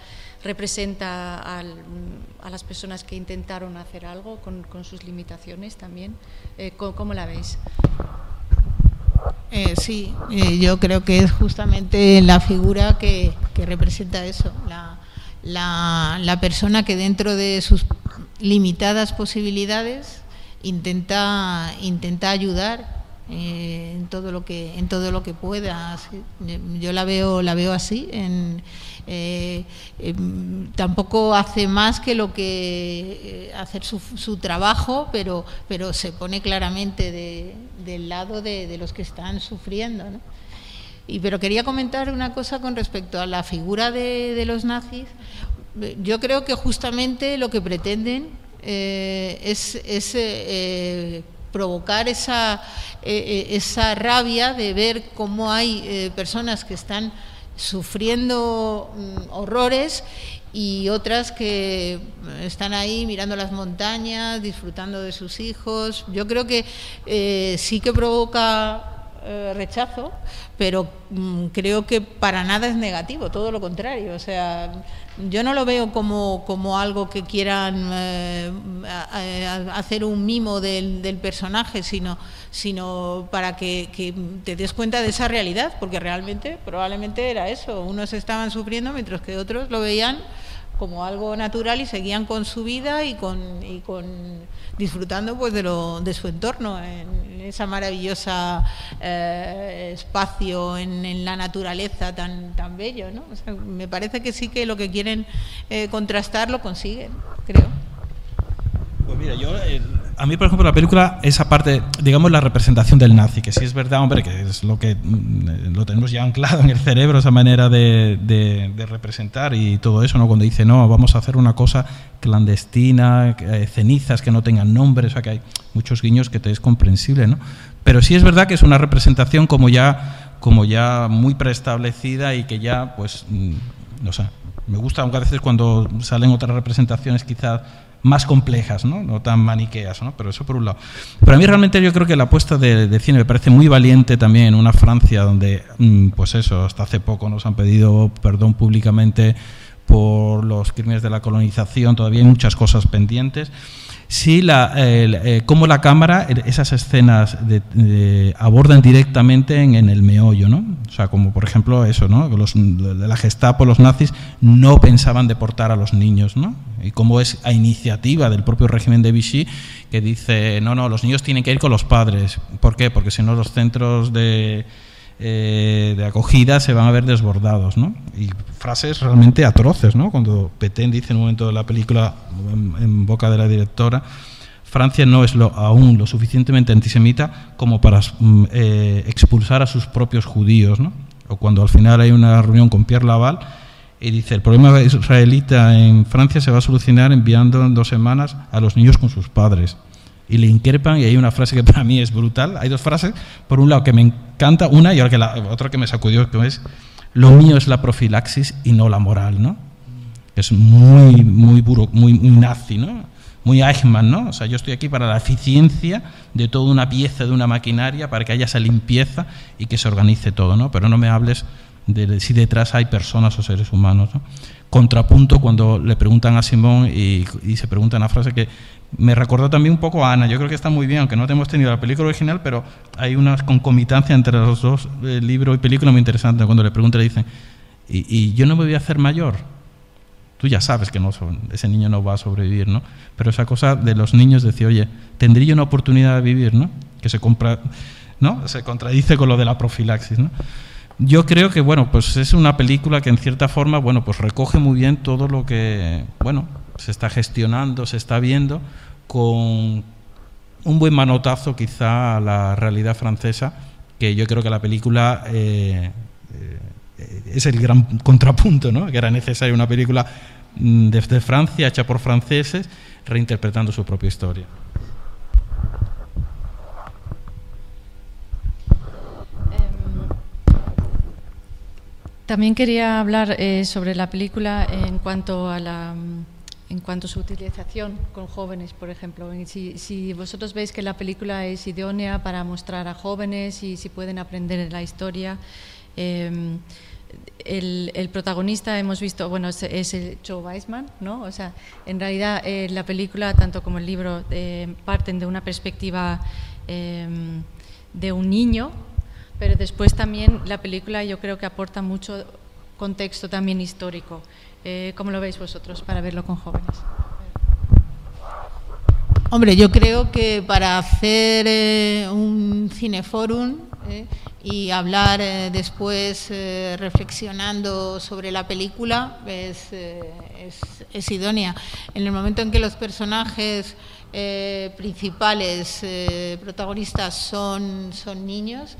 representa al, a las personas que intentaron hacer algo con, con sus limitaciones también. Eh, ¿cómo, la veis? Eh, sí, eh, yo creo que es justamente la figura que, que representa eso, la, la, la persona que dentro de sus limitadas posibilidades intenta, intenta ayudar eh, en todo lo que en todo lo que pueda. Yo la veo la veo así en, eh, em, tampoco hace más que lo que eh, hacer su, su, trabajo pero pero se pone claramente de, del lado de, los que están sufriendo y pero quería comentar una cosa con respecto a la figura de los nazis. Yo creo que justamente lo que pretenden eh, es, eh, provocar esa, eh, esa rabia de ver cómo hay personas que están sufriendo mm, horrores y otras que están ahí mirando las montañas, disfrutando de sus hijos. Yo creo que sí que provoca rechazo, pero mm, creo que para nada es negativo, todo lo contrario. O sea, yo no lo veo como, como algo que quieran eh, hacer un mimo del, del, personaje, sino, sino para que, que, te des cuenta de esa realidad, porque realmente probablemente era eso. Unos estaban sufriendo mientras que otros lo veían como algo natural y seguían con su vida y con, y con disfrutando pues de, lo, de su entorno, en esa maravillosa eh, espacio en, la naturaleza tan, tan bello. ¿no? me parece que sí que lo que quieren eh, contrastar lo consiguen, creo. Pues mira, yo, eh, a mí, por ejemplo, la película, esa parte, digamos, la representación del nazi, que sí es verdad, hombre, que es lo que mm, lo tenemos ya anclado en el cerebro, esa manera de, representar y todo eso, ¿no? Cuando dice, no, vamos a hacer una cosa clandestina, eh, cenizas que no tengan nombre, o sea, que hay muchos guiños que te es comprensible, ¿no? Pero sí es verdad que es una representación como ya, como ya muy preestablecida y que ya, pues, mm, no sé, me gusta, aunque a veces cuando salen otras representaciones quizás más complejas, ¿no? no tan maniqueas, ¿no? pero eso por un lado. Pero a mí realmente yo creo que la apuesta de, cine me parece muy valiente también en una Francia donde, mm, pues eso, hasta hace poco nos han pedido perdón públicamente por los crímenes de la colonización, todavía hay muchas cosas pendientes sí la, eh, cómo la cámara eh, esas escenas abordan directamente en, el meollo, ¿no? O sea, como por ejemplo eso, ¿no? Los, de la Gestapo, los nazis no pensaban deportar a los niños, ¿no? Y cómo es a iniciativa del propio régimen de Vichy que dice, no, no, los niños tienen que ir con los padres. ¿Por qué? Porque si no los centros de eh, de acogida se van a ver desbordados, ¿no? Y frases realmente atroces, ¿no? Cuando Petén dice en un momento de la película, en, boca de la directora, Francia no es lo, aún lo suficientemente antisemita como para mm, eh, expulsar a sus propios judíos, ¿no? O cuando al final hay una reunión con Pierre Laval y dice, el problema israelita en Francia se va a solucionar enviando en dos semanas a los niños con sus padres y le increpan y hay una frase que para mí es brutal. Hay dos frases, por un lado que me encanta, una y la, otra que me sacudió, que es, lo mío es la profilaxis y no la moral, ¿no? Es muy, muy, muy, muy nazi, ¿no? Muy Eichmann, ¿no? O sea, yo estoy aquí para la eficiencia de toda una pieza, de una maquinaria, para que haya esa limpieza y que se organice todo, ¿no? Pero no me hables de si detrás hay personas o seres humanos, ¿no? Contrapunto cuando le preguntan a Simón y, y se pregunta una frase que me recordó también un poco a Ana. Yo creo que está muy bien, aunque no hemos tenido la película original, pero hay una concomitancia entre los dos, el libro y película, muy interesante. Cuando le preguntan, le dicen, ¿y, yo no me voy a hacer mayor? Tú ya sabes que no ese niño no va a sobrevivir, ¿no? Pero esa cosa de los niños decir, oye, ¿tendría una oportunidad de vivir, ¿no? Que se compra, ¿no? Se contradice con lo de la profilaxis, ¿no? Yo creo que, bueno, pues es una película que en cierta forma, bueno, pues recoge muy bien todo lo que, bueno, se está gestionando, se está viendo con un buen manotazo quizá a la realidad francesa, que yo creo que la película eh, eh, es el gran contrapunto, ¿no? que era necesaria una película mm, desde Francia, hecha por franceses, reinterpretando su propia historia. También quería hablar eh, sobre la película en cuanto a la en cuanto a su utilización con jóvenes, por ejemplo. Si, vosotros veis que la película es idónea para mostrar a jóvenes y si pueden aprender la historia. Em, el, protagonista hemos visto, bueno, es, el Joe Weisman, ¿no? O sea, en realidad eh, la película, tanto como el libro, eh, parten de una perspectiva em, de un niño pero después también la película yo creo que aporta mucho contexto también histórico. Eh, ¿Cómo lo veis vosotros para verlo con jóvenes? Hombre, yo creo que para hacer eh, un cineforum eh, y hablar después reflexionando sobre la película es, es, idónea. En el momento en que los personajes principales, protagonistas, son, son niños,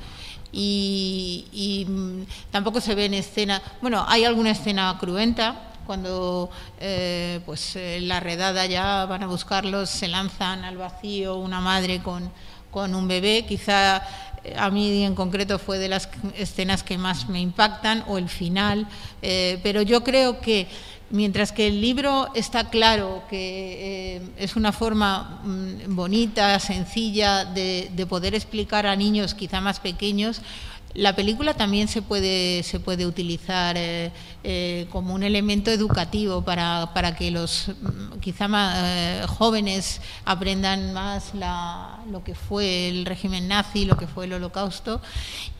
y, mm, tampoco se ve en escena, bueno, hay alguna escena cruenta cuando eh, pues eh, la redada ya van a buscarlos, se lanzan al vacío una madre con, con un bebé, quizá eh, a mí en concreto fue de las escenas que más me impactan o el final, pero yo creo que Mientras que el libro está claro que eh, es una forma mm, bonita, sencilla de, de, poder explicar a niños quizá más pequeños la película también se puede, se puede utilizar eh, eh, como un elemento educativo para, para que los mm, quizá más eh, jóvenes aprendan más lo que fue el régimen nazi, lo que fue el holocausto.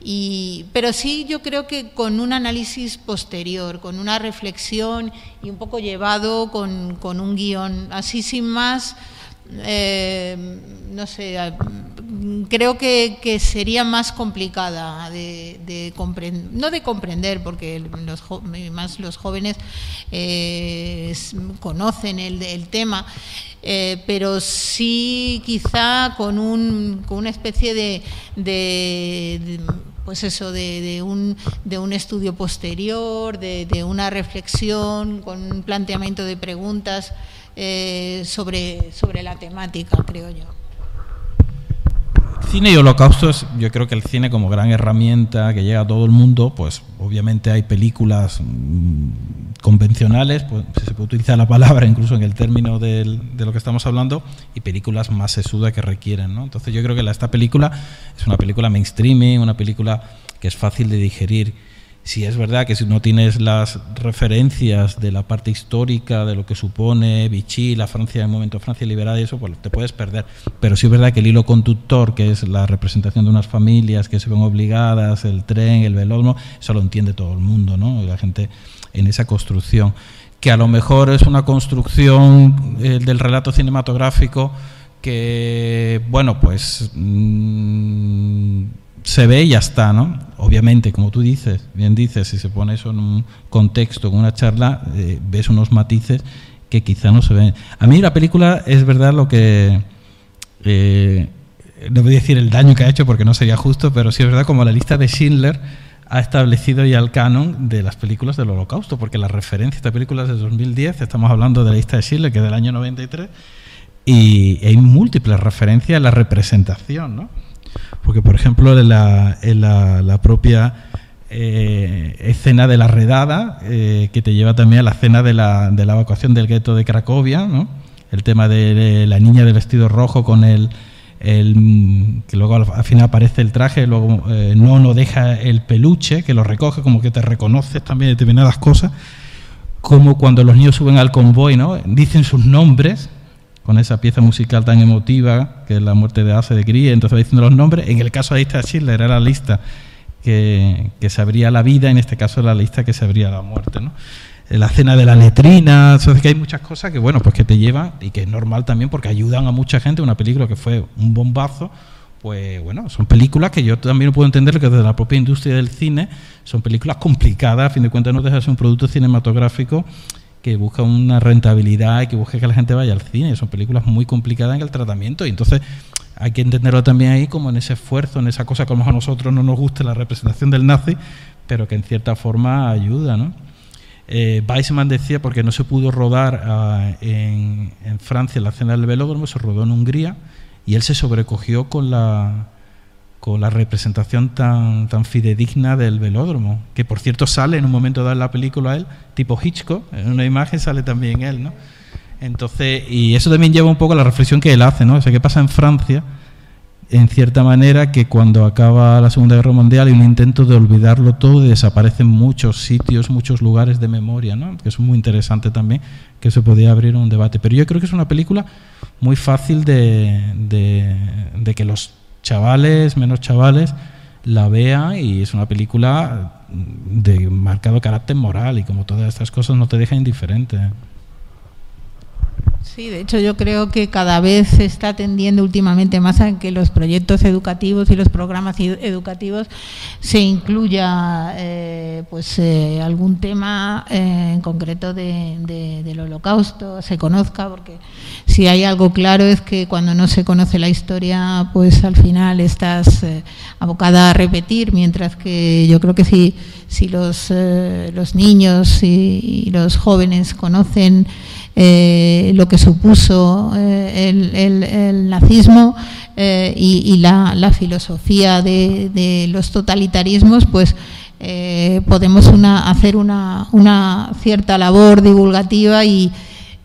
Y, pero sí yo creo que con un análisis posterior, con una reflexión y un poco llevado con, con un guion, así sin más. No sé, creo que, sería más complicada de, comprender, no de comprender, porque más los jóvenes eh, conocen el, tema, eh, pero sí quizá con, un, con una especie de, pues eso, de, un, de un estudio posterior, de, una reflexión, con un planteamiento de preguntas eh, sobre, sobre la temática, creo yo. Cine y holocaustos, yo creo que el cine como gran herramienta que llega a todo el mundo, pues obviamente hay películas mm, convencionales, pues se puede utilizar la palabra incluso en el término de lo que estamos hablando, y películas más sesudas que requieren, ¿no? Entonces yo creo que esta película es una película mainstream, una película que es fácil de digerir si es verdad que si no tienes las referencias de la parte histórica, de lo que supone Vichy, la Francia, en el momento Francia liberada y eso, pues te puedes perder. Pero sí es verdad que el hilo conductor, que es la representación de unas familias que se ven obligadas, el tren, el velódromo, eso lo entiende todo el mundo, ¿no? La gente en esa construcción. Que a lo mejor es una construcción eh, del relato cinematográfico que, bueno, pues. Mm, se ve y ya está, ¿no? Obviamente, como tú dices, bien dices, si se pone eso en un contexto, en una charla, eh, ves unos matices que quizá no se ven. A mí la película es verdad lo que... Eh, no voy a decir el daño que ha hecho porque no sería justo, pero sí es verdad como la lista de Schindler ha establecido ya el canon de las películas del holocausto, porque la referencia a esta película es de 2010, estamos hablando de la lista de Schindler, que es del año 93, y hay múltiples referencias a la representación, ¿no? Porque, por ejemplo, en la, propia eh, escena de la redada, eh, que te lleva también a la escena de la, de la evacuación del gueto de Cracovia, ¿no? el tema de la niña del vestido rojo con el, el que luego al, final aparece el traje, luego eh, no no deja el peluche, que lo recoge, como que te reconoces también determinadas cosas, como cuando los niños suben al convoy, ¿no? dicen sus nombres con esa pieza musical tan emotiva que es la muerte de Ace de Grie, entonces diciendo los nombres. En el caso de de Schiller era la lista que, que se abría la vida, en este caso la lista que se abría la muerte. ¿no? La cena de la letrina, entonces que hay muchas cosas que bueno, pues que te llevan y que es normal también porque ayudan a mucha gente. Una película que fue un bombazo, pues bueno, son películas que yo también puedo entender que desde la propia industria del cine son películas complicadas, a fin de cuentas no deja de un producto cinematográfico que busca una rentabilidad que busca que la gente vaya al cine. Son películas muy complicadas en el tratamiento y entonces hay que entenderlo también ahí como en ese esfuerzo, en esa cosa que a nosotros no nos guste la representación del nazi, pero que en cierta forma ayuda, ¿no? Eh, Weissman decía, porque no se pudo rodar en, en, Francia la escena del velódromo, se rodó en Hungría, y él se sobrecogió con la, con la representación tan, tan fidedigna del velódromo, que por cierto sale en un momento dado en la película él, tipo Hitchcock, en una imagen sale también él, ¿no? Entonces, y eso también lleva un poco a la reflexión que él hace, ¿no? O sea, ¿qué pasa en Francia? En cierta manera que cuando acaba la Segunda Guerra Mundial hay un intento de olvidarlo todo y desaparecen muchos sitios, muchos lugares de memoria, ¿no? Que es muy interesante también, que se podía abrir un debate. Pero yo creo que es una película muy fácil de, de, de que los chavales, menos chavales, la vean y es una película de marcado carácter moral y como todas estas cosas no te deja indiferente. Sí, de hecho yo creo que cada vez se está tendiendo últimamente más a que los proyectos educativos y los programas educativos se incluya eh, pues eh, algún tema eh, en concreto de, de, del holocausto, se conozca, porque si hay algo claro es que cuando no se conoce la historia, pues al final estás eh, abocada a repetir, mientras que yo creo que si, si los, eh, los niños y los jóvenes conocen eh, lo que supuso eh, el, el, nazismo eh, y, la, la, filosofía de, los totalitarismos, pues eh, podemos una, hacer una, una, cierta labor divulgativa y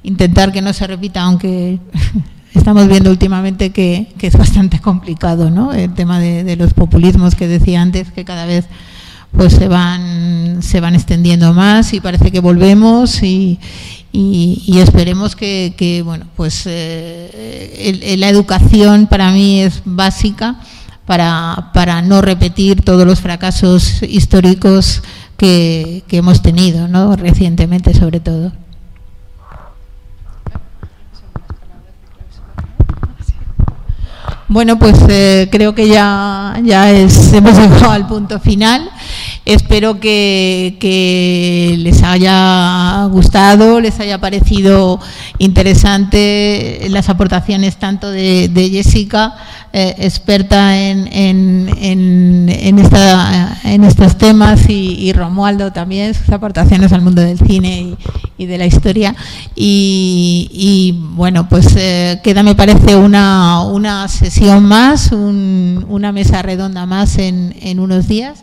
intentar que no se repita, aunque [LAUGHS] estamos viendo últimamente que, que es bastante complicado, ¿no? El tema de, de los populismos que decía antes, que cada vez pues se van se van extendiendo más y parece que volvemos y, y, y esperemos que, bueno pues eh, el, el, la educación para mí es básica para, para no repetir todos los fracasos históricos que, que hemos tenido ¿no? recientemente sobre todo. Bueno, pues eh, creo que ya, ya es, hemos llegado al punto final. Espero que, les haya gustado, les haya parecido interesante las aportaciones tanto de, Jessica, eh, experta en, en, estos temas, y, y, Romualdo también, sus aportaciones al mundo del cine y, de la historia. Y, bueno, pues eh, queda, me parece, una, una sesión más, un, una mesa redonda más en unos días.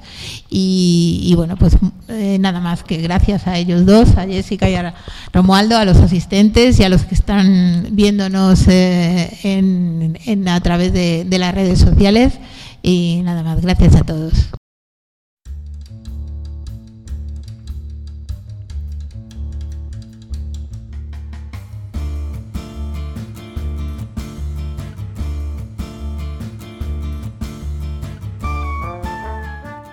Y, bueno, pues eh, nada más que gracias a ellos dos, a Jessica y a Romualdo, a los asistentes y a los que están viéndonos eh, en, a través de las redes sociales. Y nada más, gracias a todos.